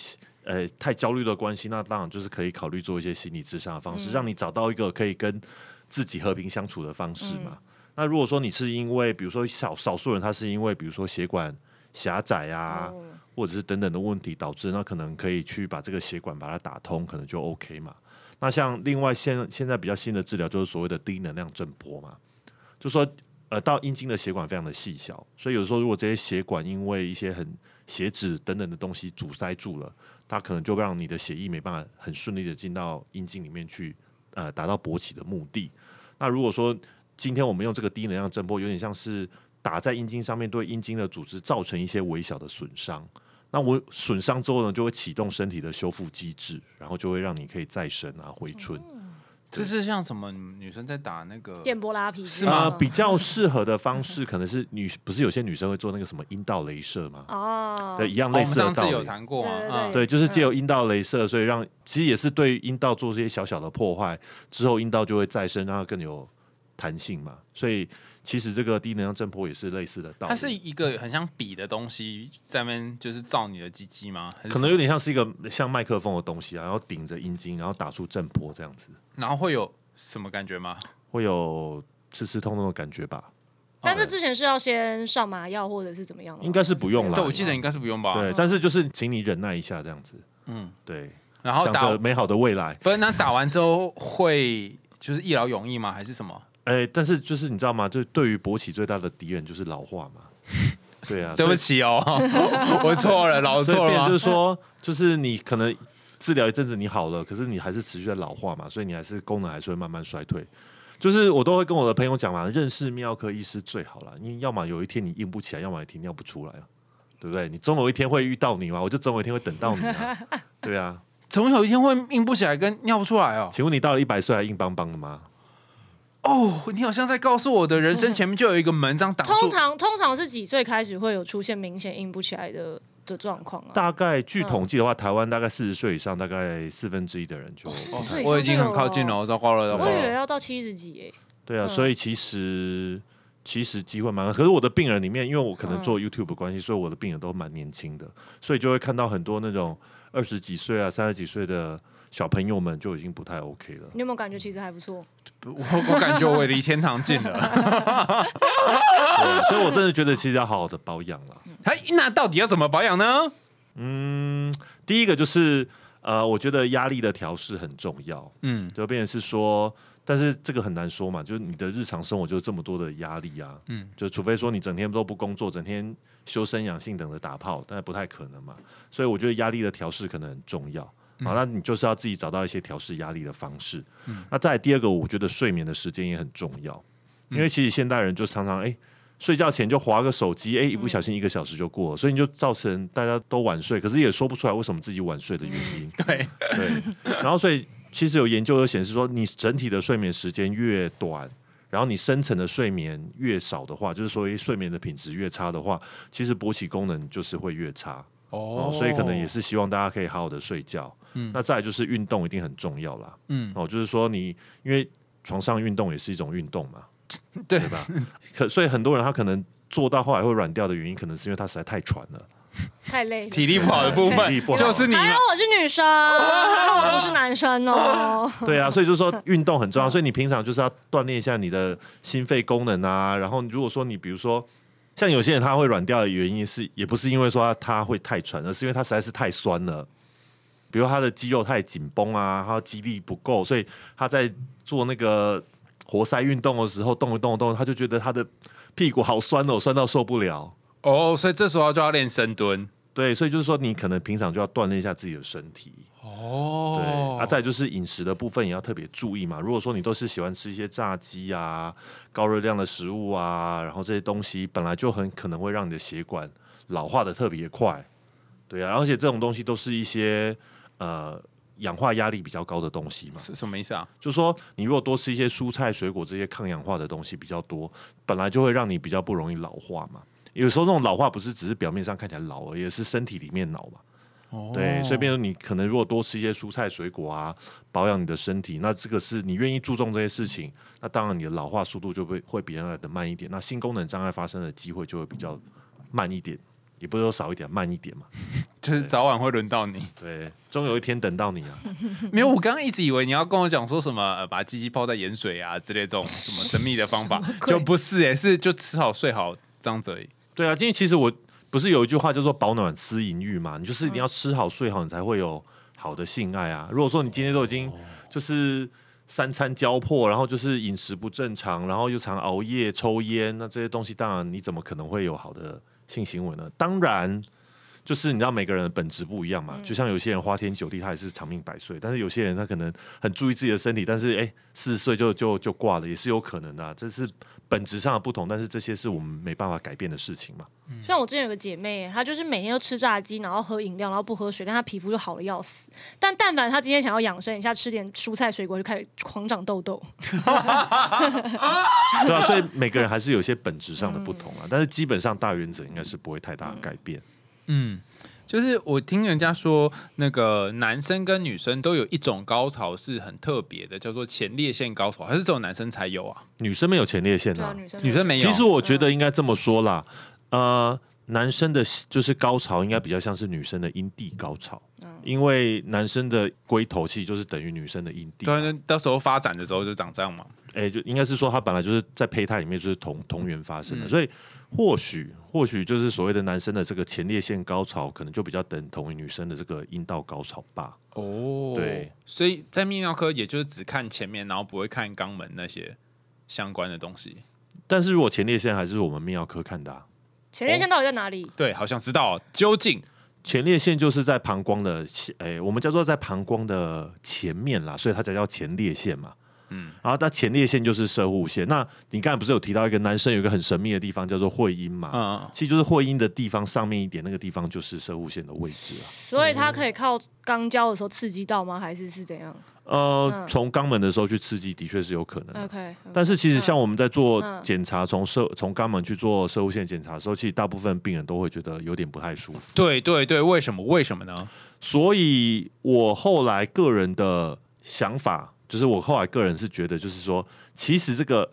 呃太焦虑的关系，那当然就是可以考虑做一些心理智商的方式，让你找到一个可以跟自己和平相处的方式嘛。那如果说你是因为比如说少少数人他是因为比如说血管狭窄啊，哦或者是等等的问题导致，那可能可以去把这个血管把它打通，可能就 OK 嘛。那像另外现现在比较新的治疗就是所谓的低能量震波嘛，就说呃到阴茎的血管非常的细小，所以有时候如果这些血管因为一些很血脂等等的东西阻塞住了，它可能就让你的血液没办法很顺利的进到阴茎里面去，呃，达到勃起的目的。那如果说今天我们用这个低能量震波，有点像是打在阴茎上面，对阴茎的组织造成一些微小的损伤。那我损伤之后呢，就会启动身体的修复机制，然后就会让你可以再生啊回春。这是像什么女生在打那个电波拉皮是吗啊，比较适合的方式可能是女，不是有些女生会做那个什么阴道镭射吗？哦，对，一样类似的道上次有理。谈过嘛？对对嗯对，就是借由阴道镭射，所以让其实也是对阴道做这些小小的破坏，之后阴道就会再生，让它更有弹性嘛。所以其实这个低能量震波也是类似的道理。它是一个很像笔的东西，在那边就是照你的鸡鸡吗？可能有点像是一个像麦克风的东西啊，然后顶着阴茎，然后打出震波这样子，然后会有什么感觉吗？会有刺刺痛痛的感觉吧？但是之前是要先上麻药或者是怎么样？应该是不用了对，我记得应该是不用吧。对，但是就是请你忍耐一下这样子，嗯，对，然后打想着美好的未来。不是那打完之后会就是一劳永逸吗？还是什么？哎、但是就是你知道吗？就对于勃起最大的敌人就是老化嘛。对啊，对不起哦，我错了，老错了就是说，就是你可能治疗一阵子你好了，可是你还是持续在老化嘛，所以你还是功能还是会慢慢衰退。就是我都会跟我的朋友讲嘛，认识泌尿科医师最好了，因为要么有一天你硬不起来，要么也停尿不出来啊，对不对？你总有一天会遇到你嘛，我就总有一天会等到你啊，对啊。总有一天会硬不起来跟尿不出来哦。请问你到了一百岁还硬邦邦的吗？哦，你好像在告诉我的人生前面就有一个门这样挡住。通常通常是几岁开始会有出现明显硬不起来的的状况啊？大概据统计的话，台湾大概四十岁以上，大概四分之一的人就、四岁以上我已经很靠近了，糟糕了，糟糕我以为了。要到七十几诶。对啊，嗯所以其实其实机会蛮高，可是我的病人里面，因为我可能做 YouTube 的关系，所以我的病人都蛮年轻的，所以就会看到很多那种二十几岁啊、三十几岁的小朋友们就已经不太 OK 了。你有没有感觉其实还不错？我我感觉我离天堂近了。对，所以我真的觉得其实要好好的保养了。哎，那到底要怎么保养呢？嗯，第一个就是呃，我觉得压力的调试很重要，嗯就变成是说。但是这个很难说嘛，就是你的日常生活就这么多的压力啊，嗯，就除非说你整天都不工作，整天修身养性等着打炮，但是不太可能嘛。所以我觉得压力的调试可能很重要。好，那你就是要自己找到一些调试压力的方式。那再第二个，我觉得睡眠的时间也很重要，因为其实现代人就常常哎、睡觉前就划个手机，哎、一不小心一个小时就过了，所以你就造成大家都晚睡，可是也说不出来为什么自己晚睡的原因。对，对，然后所以其实有研究有显示说，你整体的睡眠时间越短，然后你深层的睡眠越少的话，就是说睡眠的品质越差的话，其实勃起功能就是会越差哦。所以可能也是希望大家可以好好的睡觉。嗯那再来就是运动一定很重要啦。嗯，哦，就是说你因为床上运动也是一种运动嘛，对对吧？可所以很多人他可能做到后来会软掉的原因，可能是因为他实在太喘了，太累了。体力不好的部分体力不好就是你们还好我是女生，还 好我不是男生哦。对啊，所以就是说运动很重要，所以你平常就是要锻炼一下你的心肺功能啊。然后如果说你比如说像有些人他会软掉的原因是，也不是因为说他他会太喘，而是因为他实在是太酸了。比如他的肌肉太紧绷啊，他的肌力不够，所以他在做那个活塞运动的时候，动一动动，他就觉得他的屁股好酸哦，酸到受不了。哦，所以这时候就要练深蹲。对，所以就是说你可能平常就要锻炼一下自己的身体。哦对，啊，再就是饮食的部分也要特别注意嘛。如果说你都是喜欢吃一些炸鸡啊、高热量的食物啊，然后这些东西本来就很可能会让你的血管老化的特别快，对啊，而且这种东西都是一些呃氧化压力比较高的东西嘛。是什么意思啊？就是说，你如果多吃一些蔬菜、水果这些抗氧化的东西比较多，本来就会让你比较不容易老化嘛。有时候那种老化不是只是表面上看起来老而已，是身体里面老嘛。哦对，所以变成你可能如果多吃一些蔬菜水果啊，保养你的身体，那这个是你愿意注重这些事情，那当然你的老化速度就会会比原来的慢一点，那性功能障碍发生的机会就会比较慢一点，也不是说少一点，慢一点嘛。就是早晚会轮到你。对，终有一天等到你啊。没有，我刚刚一直以为你要跟我讲说什么，呃、把鸡鸡泡在盐水啊之类这种什么神秘的方法，就不是哎、是就吃好睡好这样子而已。对啊，因为其实我不是有一句话叫做“保暖思淫欲”嘛，你就是一定要吃好睡好，你才会有好的性爱啊。如果说你今天都已经就是三餐交迫，然后就是饮食不正常，然后又常熬夜、抽烟，那这些东西当然你怎么可能会有好的性行为呢？当然。就是你知道每个人的本质不一样嘛，就像有些人花天酒地，他也是长命百岁，但是有些人他可能很注意自己的身体，但是哎，四十岁就就就挂了，也是有可能的，这是本质上的不同，但是这些是我们没办法改变的事情嘛。像我之前有个姐妹，她就是每天都吃炸鸡，然后喝饮料，然后不喝水，但她皮肤就好了要死。但但凡她今天想要养生一下，吃点蔬菜水果，就开始狂长痘痘。对啊，所以每个人还是有些本质上的不同啊，但是基本上大原则应该是不会太大的改变。嗯，就是我听人家说，那个男生跟女生都有一种高潮是很特别的，叫做前列腺高潮，还是只有男生才有啊？女生没有前列腺啊，女生女生没有。其实我觉得应该这么说啦，呃，男生的就是高潮应该比较像是女生的阴蒂高潮，因为男生的龟头其实就是等于女生的阴蒂。对，到时候发展的时候就长这样嘛。哎，就应该是说，他本来就是在胚胎里面就是同同源发生的，所以或许或许就是所谓的男生的这个前列腺高潮，可能就比较等同于女生的这个阴道高潮吧。哦，对，所以在泌尿科，也就是只看前面，然后不会看肛门那些相关的东西。但是如果前列腺还是我们泌尿科看的，啊前列腺到底在哪里？对，好像知道，究竟前列腺就是在膀胱的前，哎，我们叫做在膀胱的前面啦，所以它才叫前列腺嘛。嗯，然后它前列腺就是射护腺。那你刚才不是有提到一个男生有一个很神秘的地方叫做会阴嘛？嗯，其实就是会阴的地方上面一点那个地方就是射护腺的位置啊。所以它可以靠肛交的时候刺激到吗？还是是怎样？呃，从肛门的时候去刺激的确是有可能。OK，但是其实像我们在做检查，从射从肛门去做射护腺检查的时候，其实大部分病人都会觉得有点不太舒服。对对对，为什么？为什么呢？所以我后来个人的想法。就是我后来个人是觉得，就是说，其实这个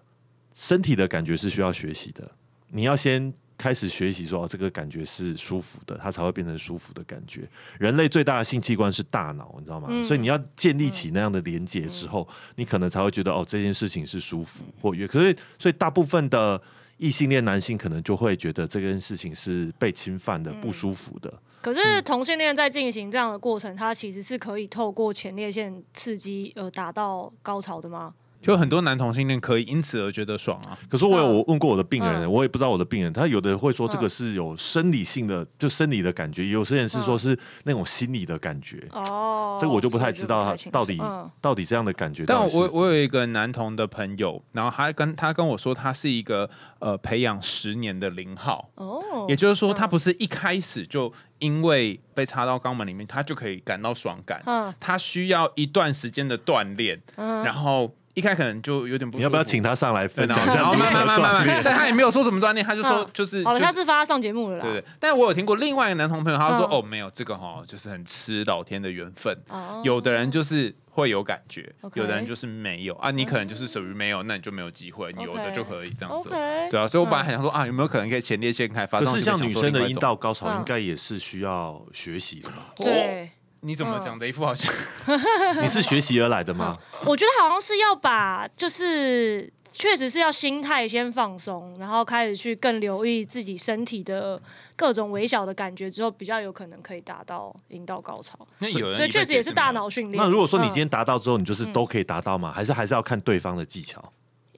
身体的感觉是需要学习的。你要先开始学习，说这个感觉是舒服的，它才会变成舒服的感觉。人类最大的性器官是大脑，你知道吗？所以你要建立起那样的连接之后，你可能才会觉得哦，这件事情是舒服或悦。可是，所以大部分的异性恋男性可能就会觉得这件事情是被侵犯的、不舒服的。可是同性恋在进行这样的过程，它其实是可以透过前列腺刺激而达到高潮的吗？就很多男同性恋可以因此而觉得爽啊。可是我有我问过我的病人，我也不知道我的病人，他有的会说这个是有生理性的，就生理的感觉；有些人是说是那种心理的感觉。哦，这个我就不太知道他到底到底这样的感觉。但我我有一个男同的朋友，然后他跟他跟我说，他是一个呃培养十年的零号。哦，也就是说，他不是一开始就因为被插到肛门里面，他就可以感到爽感。嗯，他需要一段时间的锻炼，嗯然后。一开可能就有点不，你要不要请他上来分享一下慢慢慢慢但他也没有说什么锻炼，他就说就是好了，下次发他上节目了。对对，但我有听过另外一个男同朋友，他说哦没有这个哈，就是很吃老天的缘分。有的人就是会有感觉，有的人就是没有啊。你可能就是属于没有，那你就没有机会。你有的就可以这样子。对啊，所以我本来很想说啊，有没有可能可以前列腺开发？可是像女生的阴道高潮，应该也是需要学习的吧？对。你怎么讲的一副好像 你是学习而来的吗？我觉得好像是要把，就是确实是要心态先放松，然后开始去更留意自己身体的各种微小的感觉之后，比较有可能可以达到引导高潮。那有所以确实也是大脑训练。那如果说你今天达到之后，你就是都可以达到吗？还是还是要看对方的技巧？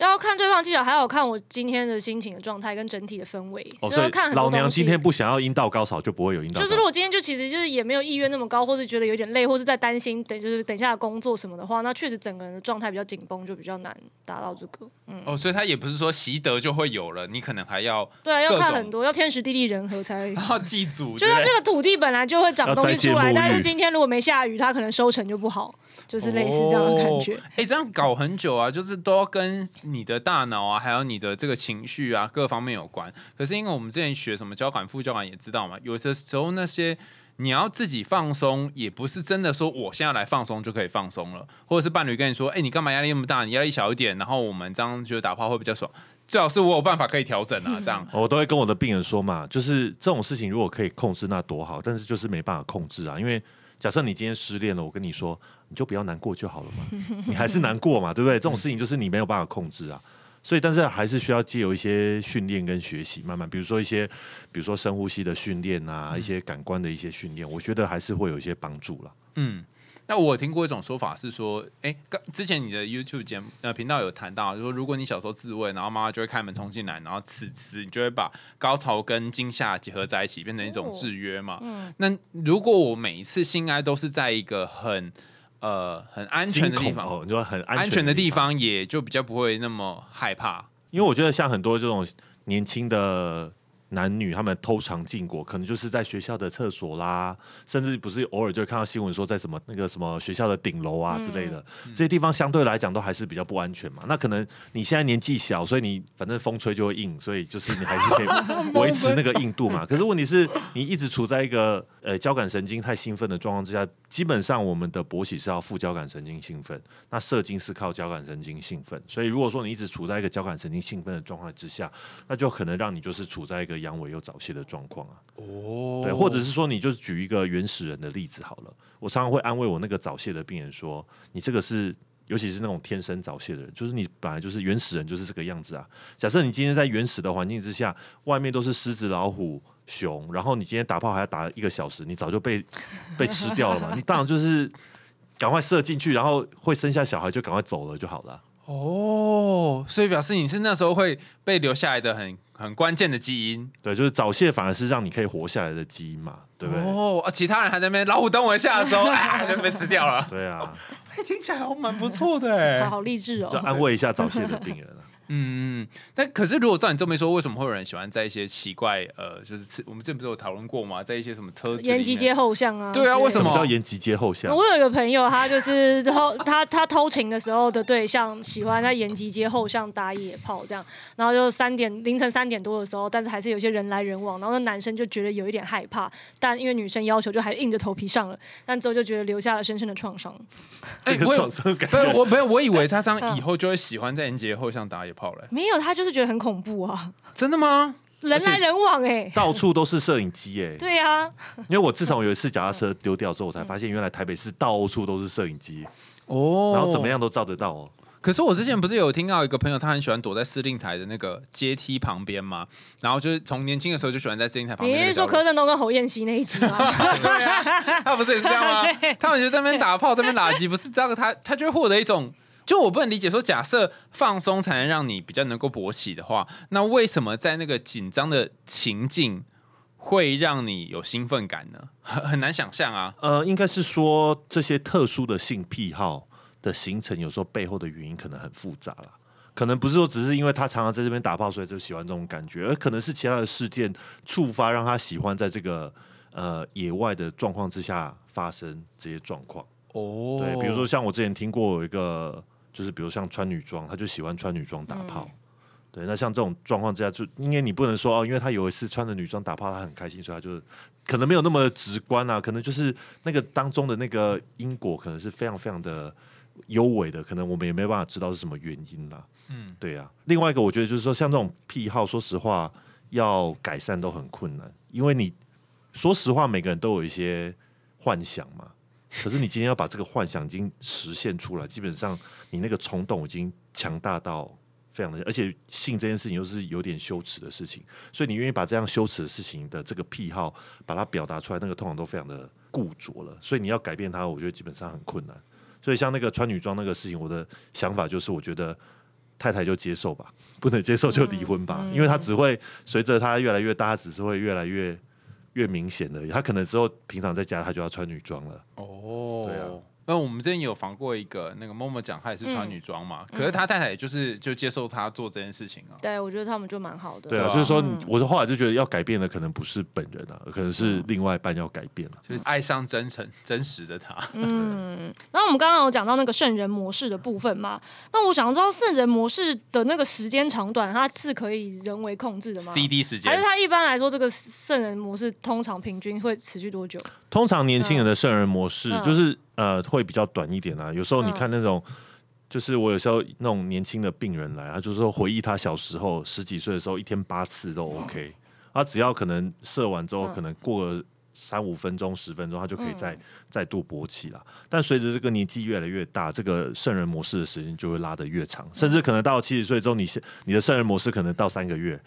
要看对方技巧，还有看我今天的心情的状态跟整体的氛围。哦，所以老娘今天不想要阴道高潮，就不会有阴道。就是如果今天就其实就是也没有意愿那么高，或是觉得有点累，或是在担心等就是等下的工作什么的话，那确实整个人的状态比较紧绷，就比较难达到这个。嗯。哦，所以他也不是说习得就会有了，你可能还要对啊，要看很多，要天时地利人和才要 祭祖。就是这个土地本来就会长东西出来，但是今天如果没下雨，它可能收成就不好。就是类似这样的感觉，哎，这样搞很久啊，就是都要跟你的大脑啊，还有你的这个情绪啊，各方面有关。可是因为我们之前学什么交感副交感也知道嘛，有的时候那些你要自己放松，也不是真的说我现在来放松就可以放松了，或者是伴侣跟你说，哎，你干嘛压力那么大？你压力小一点，然后我们这样觉得打炮会比较爽。最好是我有办法可以调整啊，这样我都会跟我的病人说嘛，就是这种事情如果可以控制那多好，但是就是没办法控制啊，因为。假设你今天失恋了，我跟你说，你就不要难过就好了嘛。你还是难过嘛，对不对？这种事情就是你没有办法控制啊。所以，但是还是需要借由一些训练跟学习，慢慢，比如说一些，比如说深呼吸的训练啊，一些感官的一些训练，我觉得还是会有一些帮助了。嗯，那我有听过一种说法是说，哎、刚之前你的 YouTube 节目呃频道有谈到，就说如果你小时候自慰，然后妈妈就会开门冲进来，然后此时你就会把高潮跟惊吓结合在一起，变成一种哦制约嘛。嗯那如果我每一次性爱都是在一个很呃很安全的地方，恐哦，你说很安安全的地地方。方，也就比较不会那么害怕。因为我觉得像很多这种年轻的男女，他们偷尝禁果，可能就是在学校的厕所啦，甚至不是偶尔就会看到新闻说在什么那个什么学校的顶楼啊之类的，这些地方相对来讲都还是比较不安全嘛。那可能你现在年纪小，所以你反正风吹就会硬，所以就是你还是可以 维持那个硬度嘛。可是问题是你一直处在一个呃交感神经太兴奋的状况之下，基本上我们的勃起是要副交感神经兴奋，那射精是靠交感神经兴奋，所以如果说你一直处在一个交感神经兴奋的状况之下，那就可能让你就是处在一个阳痿又早泄的状况啊。哦对，或者是说，你就举一个原始人的例子好了。我常常会安慰我那个早泄的病人说：“你这个是，尤其是那种天生早泄的人，就是你本来就是原始人，就是这个样子啊。假设你今天在原始的环境之下，外面都是狮子、老虎、熊，然后你今天打炮还要打一个小时，你早就被 被吃掉了嘛。你当然就是赶快射进去，然后会生下小孩就赶快走了就好了啊。哦，所以表示你是那时候会被留下来的很很关键的基因对，就是早泄反而是让你可以活下来的基因嘛，对不对？哦，啊其他人还在那边老虎等我一下的时候，哎，就被吃掉了。对啊，哎，听起来还蛮不错的哎好。励志哦就哦。安慰一下早泄的病人啊。嗯嗯，但可是如果照你这么一说，为什么会有人喜欢在一些奇怪呃，就是我们之前不是有讨论过吗？在一些什么车延吉街后巷啊，对啊为什么叫延吉街后巷？我有一个朋友，他就是偷他他偷情的时候的对象，喜欢在延吉街后巷打野炮这样，然后就三点凌晨三点多的时候，但是还是有些人来人往，然后那男生就觉得有一点害怕，但因为女生要求，就还硬着头皮上了，但之后就觉得留下了深深的创伤。哎我有这个创伤感不是觉我没有，我以为他这样以后就会喜欢在延吉后巷打野炮嘞。没有，他就是觉得很恐怖啊，真的吗？人来人往哎、到处都是摄影机哎、对啊，因为我自从有一次脚踏车丢掉之后，我才发现原来台北市到处都是摄影机，哦然后怎么？样都照得到哦。可是我之前不是有听到一个朋友，他很喜欢躲在司令台的那个阶梯旁边吗？然后就是从年轻的时候就喜欢在司令台旁你边那个角落。是说柯震东跟侯彦希那一集吗？对啊，他不是也是这样吗？他们就在那边打炮，在那边打击，不是这样，他他就会获得一种。就我不能理解说，假设放松才能让你比较能够勃起的话，那为什么在那个紧张的情境会让你有兴奋感呢？很 很难想象啊。呃，应该是说这些特殊的性癖好的形成，有时候背后的原因可能很复杂啦。可能不是说只是因为他常常在这边打炮，所以就喜欢这种感觉，而可能是其他的事件触发让他喜欢在这个呃野外的状况之下发生这些状况。哦对，比如说像我之前听过有一个，就是比如像穿女装，他就喜欢穿女装打炮。对，那像这种状况之下，就因为你不能说哦，因为他有一次穿着女装打炮，他很开心，所以他就可能没有那么直观啊，可能就是那个当中的那个因果，可能是非常非常的幽微的，可能我们也没办法知道是什么原因啦。嗯，对啊。另外一个，我觉得就是说，像这种癖好，说实话，要改善都很困难，因为你说实话，每个人都有一些幻想嘛。可是你今天要把这个幻想已经实现出来，基本上你那个冲动已经强大到非常的，而且性这件事情又是有点羞耻的事情，所以你愿意把这样羞耻的事情的这个癖好把它表达出来，那个通常都非常的固着了，所以你要改变它，我觉得基本上很困难。所以像那个穿女装那个事情，我的想法就是，我觉得太太就接受吧，不能接受就离婚吧，因为他只会随着他越来越大，只是会越来越越明显的，他可能之后平常在家他就要穿女装了。哦，对啊。那我们之前有访过一个那个默默讲，他也是穿女装嘛，可是他太太也就是就接受他做这件事情啊。对，我觉得他们就蛮好的。对就是说嗯，我是后来就觉得要改变的可能不是本人啊，可能是另外一半要改变了。就是爱上真诚、真实的他。嗯，然后我们刚刚有讲到那个圣人模式的部分嘛，那我想知道圣人模式的那个时间长短，它是可以人为控制的吗？CD 时间还是它一般来说，这个圣人模式通常平均会持续多久？通常年轻人的圣人模式嗯就是呃会比较短一点啊，有时候你看那种。就是我有时候那种年轻的病人来，他就是说回忆他小时候十几岁的时候，一天八次都 OK。他只要可能射完之后，嗯可能过了三五分钟、十分钟，他就可以再、嗯再度勃起了。但随着这个年纪越来越大，这个圣人模式的时间就会拉得越长，甚至可能到七十岁之后，你你的圣人模式可能到三个月，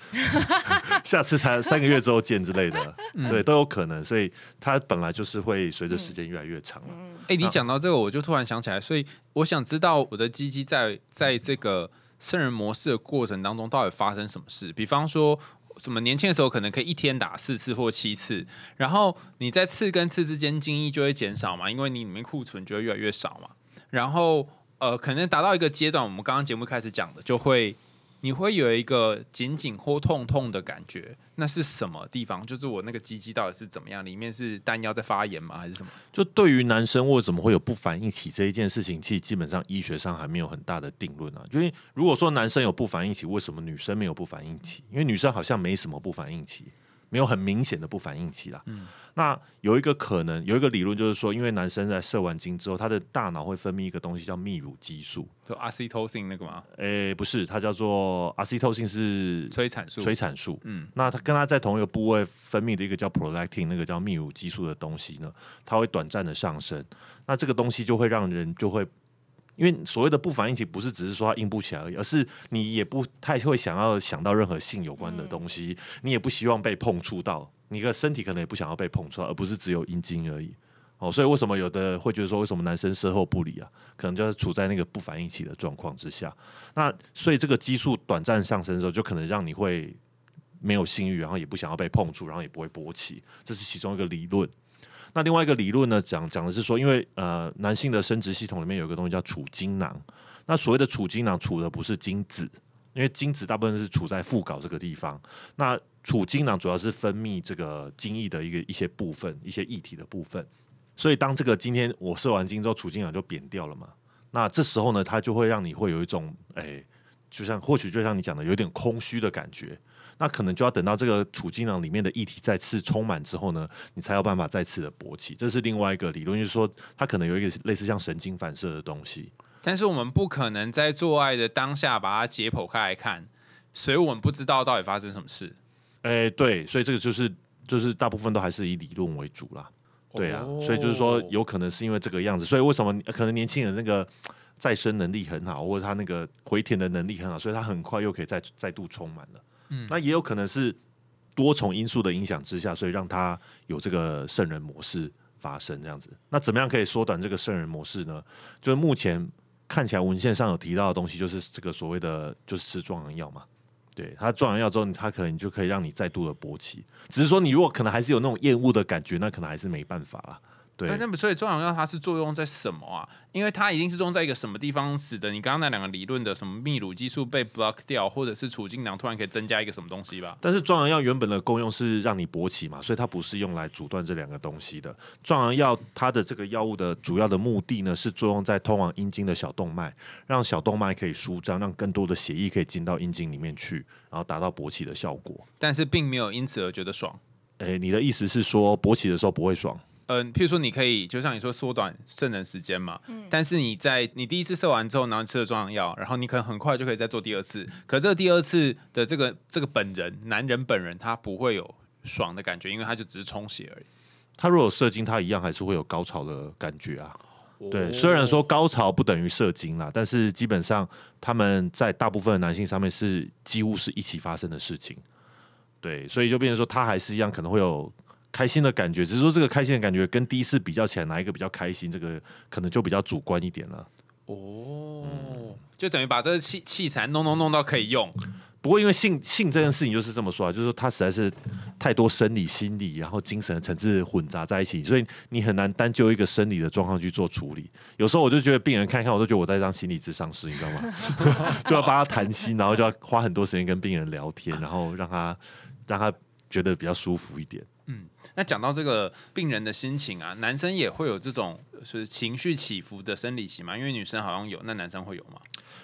下次才三个月之后见之类的，对，都有可能。所以它本来就是会随着时间越来越长了。哎、你讲到这个，我就突然想起来，所以我想知道我的鸡鸡在在这个圣人模式的过程当中，到底发生什么事？比方说，什么年轻的时候可能可以一天打四次或七次，然后你在次跟次之间精液就会减少嘛，因为你里面库存就会越来越少嘛。然后呃，可能达到一个阶段，我们刚刚节目开始讲的，就会你会有一个紧紧或痛痛的感觉，那是什么地方？就是我那个鸡鸡到底是怎么样？里面是弹药在发炎吗？还是什么？就对于男生为什么会有不反应期这一件事情，其实基本上医学上还没有很大的定论啊。因为如果说男生有不反应期，为什么女生没有不反应期？因为女生好像没什么不反应期，没有很明显的不反应期啦。嗯那有一个可能，有一个理论就是说，因为男生在射完精之后，他的大脑会分泌一个东西叫泌乳激素。就 oxytocin 那个吗？诶、不是，它叫做阿西透性是催产素。催产素。嗯，那它跟它在同一个部位分泌的一个叫 prolactin，那个叫泌乳激素的东西呢，它会短暂的上升。那这个东西就会让人就会，因为所谓的不反应期，不是只是说它硬不起来而已，而是你也不太会想要想到任何性有关的东西，你也不希望被碰触到，你的身体可能也不想要被碰触到，而不是只有阴茎而已。哦，所以为什么有的会觉得说，为什么男生事后不理啊？可能就是处在那个不反应期的状况之下。那所以这个激素短暂上升的时候，就可能让你会没有性欲，然后也不想要被碰触，然后也不会勃起，这是其中一个理论。那另外一个理论呢，讲讲的是说，因为呃男性的生殖系统里面有一个东西叫储精囊，那所谓的储精囊储的不是精子，因为精子大部分是处在副睾这个地方，那储精囊主要是分泌这个精液的一个一些部分，一些液体的部分。所以当这个今天我射完精之后，储精囊就扁掉了嘛，那这时候呢，它就会让你会有一种诶、就像或许就像你讲的，有点空虚的感觉。那可能就要等到这个储精囊里面的液体再次充满之后呢，你才有办法再次的勃起。这是另外一个理论，就是说它可能有一个类似像神经反射的东西。但是我们不可能在做爱的当下把它解剖开来看，所以我们不知道到底发生什么事。诶、对，所以这个就是就是大部分都还是以理论为主啦。对啊，哦所以就是说，有可能是因为这个样子，所以为什么可能年轻人那个再生能力很好，或者他那个回填的能力很好，所以他很快又可以再再度充满了。那也有可能是多重因素的影响之下，所以让他有这个圣人模式发生这样子。那怎么样可以缩短这个圣人模式呢？就是目前看起来文献上有提到的东西，就是这个所谓的就是吃壮阳药嘛。对它壮阳药之后，它可能就可以让你再度的勃起。只是说你如果可能还是有那种厌恶的感觉，那可能还是没办法啦。对那，那么所以壮阳药它是作用在什么啊？因为它一定是作用在一个什么地方，使得你刚刚那两个理论的什么泌乳激素被 block 掉，或者是储精囊突然可以增加一个什么东西吧？但是壮阳药原本的功用是让你勃起嘛，所以它不是用来阻断这两个东西的。壮阳药它的这个药物的主要的目的呢，是作用在通往阴茎的小动脉，让小动脉可以舒张，让更多的血液可以进到阴茎里面去，然后达到勃起的效果。但是并没有因此而觉得爽。诶，你的意思是说勃起的时候不会爽？嗯、譬如说你可以，就像你说缩短圣人时间嘛，嗯但是你在你第一次射完之后，然后吃了壮阳药，然后你可能很快就可以再做第二次，可这个第二次的这个这个本人男人本人他不会有爽的感觉，因为他就只是充血而已。他如果有射精，他一样还是会有高潮的感觉啊。对，哦虽然说高潮不等于射精啦，但是基本上他们在大部分的男性上面是几乎是一起发生的事情。对，所以就变成说，他还是一样可能会有开心的感觉，只是说这个开心的感觉跟第一次比较起来，哪一个比较开心，这个可能就比较主观一点了。哦，就等于把这个器器材弄弄弄到可以用。不过因为性性这件事情就是这么说啊，就是说它实在是太多生理、心理，然后精神的层次混杂在一起，所以你很难单就一个生理的状况去做处理。有时候我就觉得病人看一看，我都觉得我在当心理咨商师，你知道吗？就要帮他谈心，然后就要花很多时间跟病人聊天，然后让他让他觉得比较舒服一点。那讲到这个病人的心情啊，男生也会有这种是情绪起伏的生理期嘛？因为女生好像有，那男生会有吗？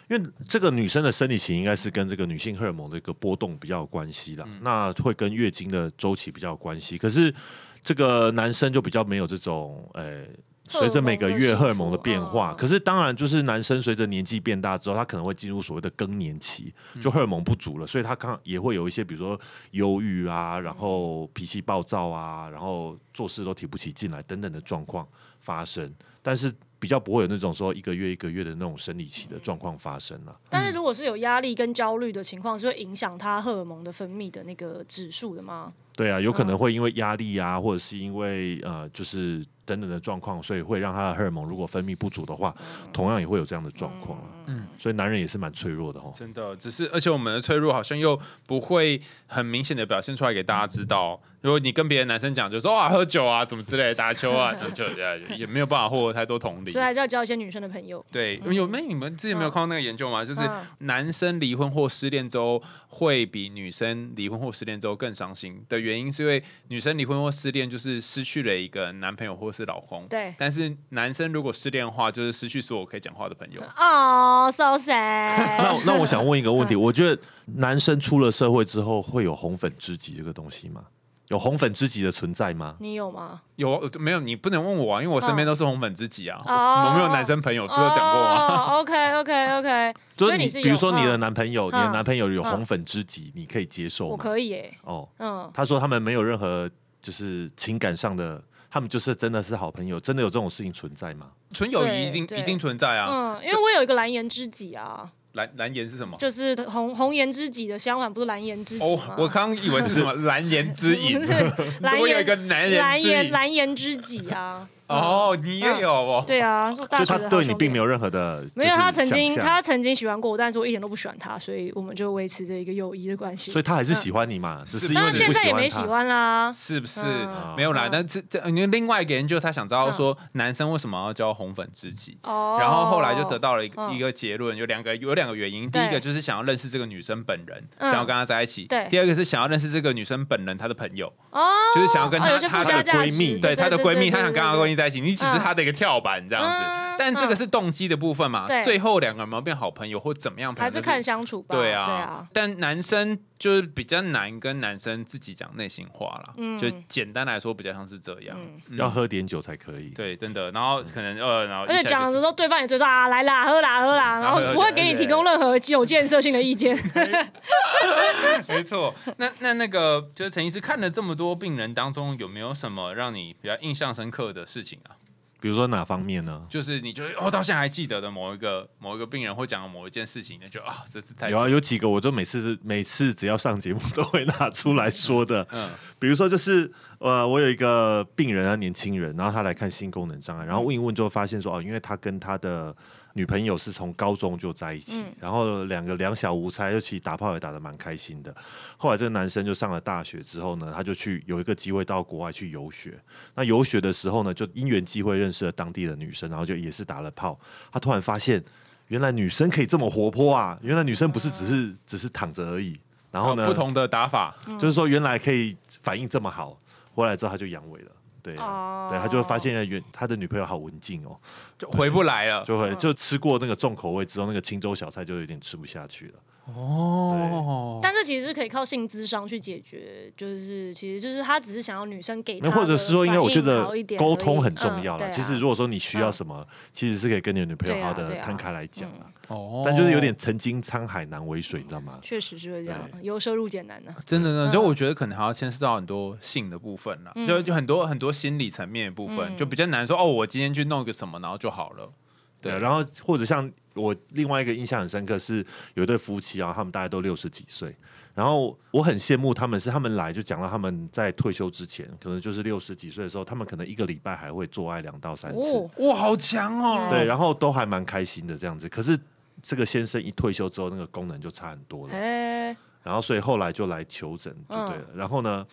因为这个女生的生理期应该是跟这个女性荷尔蒙的一个波动比较有关系啦，那会跟月经的周期比较有关系。可是这个男生就比较没有这种，呃，随着每个月荷尔蒙的变化。嗯可是当然，就是男生随着年纪变大之后，他可能会进入所谓的更年期，就荷尔蒙不足了，所以他刚也会有一些，比如说忧郁啊，然后脾气暴躁啊，然后做事都提不起劲来等等的状况发生。但是比较不会有那种说一个月一个月的那种生理期的状况发生了。但是如果是有压力跟焦虑的情况，是会影响他荷尔蒙的分泌的那个指数的吗？对啊，有可能嗯会因为压力啊，或者是因为呃，就是等等的状况，所以会让他的荷尔蒙如果分泌不足的话，同样也会有这样的状况。嗯，所以男人也是蛮脆弱的哦。真的，只是而且我们的脆弱好像又不会很明显的表现出来给大家知道。如果你跟别的男生讲，就说哇喝酒啊，怎么之类的，打球啊，就就也也没有办法获得太多同理所以。还是要交一些女生的朋友。对，有没你们自己没有看到那个研究吗？就是嗯男生离婚或失恋之后，会比女生离婚或失恋之后更伤心的原因，是因为女生离婚或失恋就是失去了一个男朋友或是老公，对但是男生如果失恋的话，就是失去所有可以讲话的朋友。哦、o 那 sad。那我想问一个问嗯题，我觉得男生出了社会之后会有红粉知己这个东西吗？有红粉知己的存在吗？你有吗？有没有？你不能问我啊，因为我身边都是红粉知己啊，哦我没有男生朋友，不是有讲过啊？哦、OK OK OK，就是你，所以你是比如说你的嗯男朋友，你嗯的男朋友有嗯红粉知己，你可以接受我吗？可以耶。哦，嗯，他说他们没有任何就是情感上的，他们就是真的是好朋友，真的有这种事情存在吗？纯友谊一定一定存在啊。嗯，因为我有一个蓝颜知己啊，蓝蓝颜是什么？就是红红颜知己的相反，不是蓝颜知己我刚刚以为是什么 蓝颜之影，蓝我有一颜个男人蓝颜。蓝颜知己啊。哦，你也有哦。对啊，说大就学他对你并没有任何的，没有，他曾经他曾经喜欢过我，但是我一点都不喜欢他，所以我们就维持着一个友谊的关系。所以他还是喜欢你嘛，只是因为现你不喜欢在也没喜他。欢啦。是不是、嗯。没有啦？嗯但是这因为另外一个研究，他想知道说男生为什么要交红粉知己，哦，然后后来就得到了一个、嗯。一个结论，有两个有两个原因。第对一个就是想要认识这个女生本人，嗯。想要跟她在一起；对。第二个是想要认识这个女生本人她的朋友，哦，就是想要跟她哦有些她的闺蜜。对她的闺蜜，她想跟她的闺蜜蜜。在一起，你只是他的一个跳板这样子。嗯但这个是动机的部分嘛？对最后两个人有没有变好朋友或怎么样？还是看相处吧。对啊，对啊，但男生就是比较难跟男生自己讲内心话啦，嗯就简单来说比较像是这样。要喝点酒才可以。对，真的。然后可能呃，然后而且讲的时候，对方也追说啊，来啦，喝啦，喝啦，然后不会给你提供任何有建设性的意见。没错。那那那个就是陈医师看了这么多病人当中，有没有什么让你比较印象深刻的事情啊？比如说哪方面呢？就是你觉得哦，到现在还记得的某一个某一个病人会讲的某一件事情，那就啊，这次太有啊，有几个我就每次每次只要上节目都会拿出来说的。嗯比如说就是呃，我有一个病人啊，年轻人，然后他来看性功能障碍，然后问一问就发现说哦，因为他跟他的女朋友是从高中就在一起，嗯然后两个两小无猜，尤其实打炮也打得蛮开心的。后来这个男生就上了大学之后呢，他就去有一个机会到国外去游学。那游学的时候呢，就因缘机会认识了当地的女生，然后就也是打了炮。他突然发现，原来女生可以这么活泼啊！原来女生不是只是只是躺着而已。然后呢，不同的打法，就是说原来可以反应这么好，回来之后他就阳痿了。对啊、哦对，他就会发现原他的女朋友好文静哦，就回不来了。就会就吃过那个重口味之后，那个青州小菜就有点吃不下去了。哦，但这其实是可以靠性智商去解决，就是其实就是他只是想要女生给他或者是说，因为我觉得沟通很重要了。嗯啊其实如果说你需要什么，其实是可以跟你的女朋友好好的摊开来讲啊。哦但就是有点曾经沧海难为水，你知道吗？确实是会这样，由奢入俭难呢。真的呢，嗯就我觉得可能还要牵涉到很多性的部分啦，嗯就就很多很多心理层面的部分，嗯就比较难说哦，我今天去弄一个什么，然后就好了。对，对，然后或者像我另外一个印象很深刻是有一对夫妻啊，他们大概都六十几岁，然后我很羡慕他们是他们来就讲到他们在退休之前，可能就是六十几岁的时候，他们可能一个礼拜还会做爱两到三次，哦，哇，好强哦！对，然后都还蛮开心的这样子。可是这个先生一退休之后，那个功能就差很多了，哎，然后所以后来就来求诊就对了。然后呢，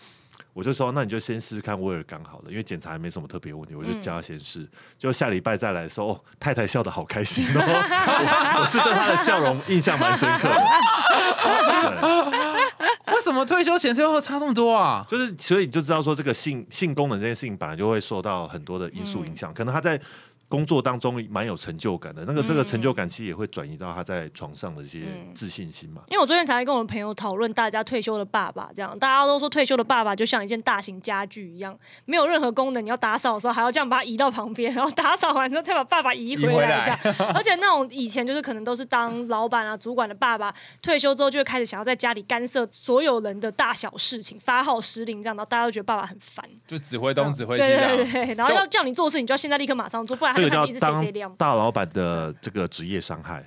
我就说那你就先试试看威尔刚好了，因为检查还没什么特别问题，我就叫他先试。就下礼拜再来的时候，哦，太太笑得好开心哦，我我是对她的笑容印象蛮深刻的。对为什么退休前退休后差这么多啊？就是所以你就知道说，这个性性功能这件事情本来就会受到很多的因素影响，可能他在。工作当中蛮有成就感的，那个这个成就感其实也会转移到他在床上的一些自信心嘛。因为我昨天才跟我的朋友讨论，大家退休的爸爸这样，大家都说退休的爸爸就像一件大型家具一样，没有任何功能，你要打扫的时候还要这样把它移到旁边，然后打扫完之后再把爸爸移回来来这样。而且那种以前就是可能都是当老板啊、主管的爸爸，退休之后就会开始想要在家里干涉所有人的大小事情，发号施令这样，然后大家都觉得爸爸很烦。就指挥东指挥西对这样。对对，然后要叫你做事，你就要现在立刻马上做，不然这个叫当大老板的这个职业伤害。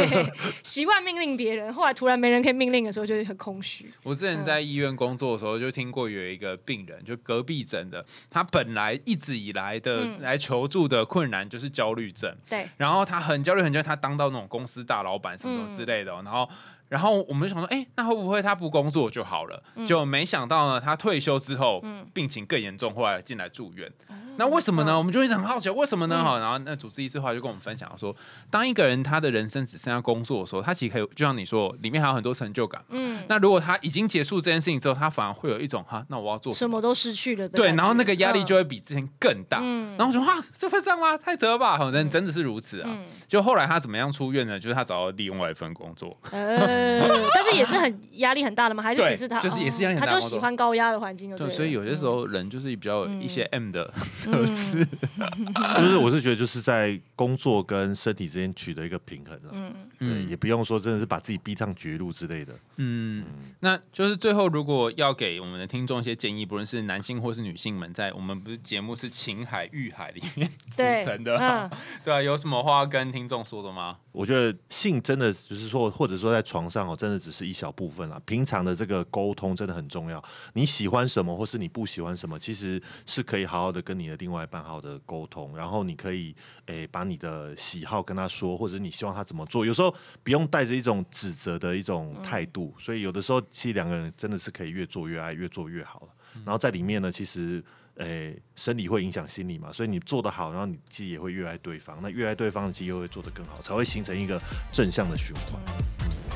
习惯命令别人，后来突然没人可以命令的时候，就会很空虚。我之前在医院工作的时候，就听过有一个病人，就隔壁诊的，他本来一直以来的嗯来求助的困难就是焦虑症，对，然后他很焦虑，很焦虑，他当到那种公司大老板什么之类的哦、然后。然后我们就想说，哎，那会不会他不工作就好了？结果没想到呢，他退休之后，嗯病情更严重，后来进来住院。那为什么呢？我们就一直很好奇，为什么呢？哈、然后那主治医师后来就跟我们分享说，当一个人他的人生只剩下工作的时候，他其实可以就像你说，里面还有很多成就感。嗯，那如果他已经结束这件事情之后，他反而会有一种哈，那我要做什么？都失去了的对，然后那个压力就嗯会比之前更大。嗯然后我说哈，这会上吗？太扯了吧！好，真真的是如此啊。嗯就后来他怎么样出院呢？就是他找到另外一份工作，呃，但是也是很压力很大的吗？还是只是他就是也是压力哦很大就喜欢高压的环境就对对，所以有些时候人就是比较有一些 M 的特嗯。就是我是觉得就是在工作跟身体之间取得一个平衡了。嗯，对，嗯也不用说真的是把自己逼上绝路之类的。嗯，那就是最后如果要给我们的听众一些建议，不论是男性或是女性们，在我们不是节目是情海欲海里面 对组成的，嗯 对啊，有什么话要跟听众说的吗？我觉得性真的就是说，或者说在床上哦，真的只是一小部分啦。平常的这个沟通真的很重要。你喜欢什么，或是你不喜欢什么，其实是可以好好的跟你的另外一半好好的沟通。然后你可以诶、把你的喜好跟他说，或者你希望他怎么做。有时候不用带着一种指责的一种态度，所以有的时候其实两个人真的是可以越做越爱，越做越好了。然后在里面呢，其实。诶，生理会影响心理嘛，所以你做得好，然后你自己也会越爱对方，那越爱对方，其实又会做得更好，才会形成一个正向的循环。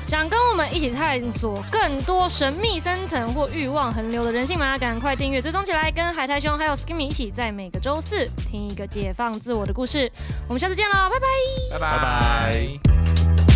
想跟我们一起探索更多神秘深层或欲望横流的人性吗？赶快订阅追踪起来，跟海苔兄还有 Skimmy 一起在每个周四听一个解放自我的故事。我们下次见喽，拜拜。拜拜拜拜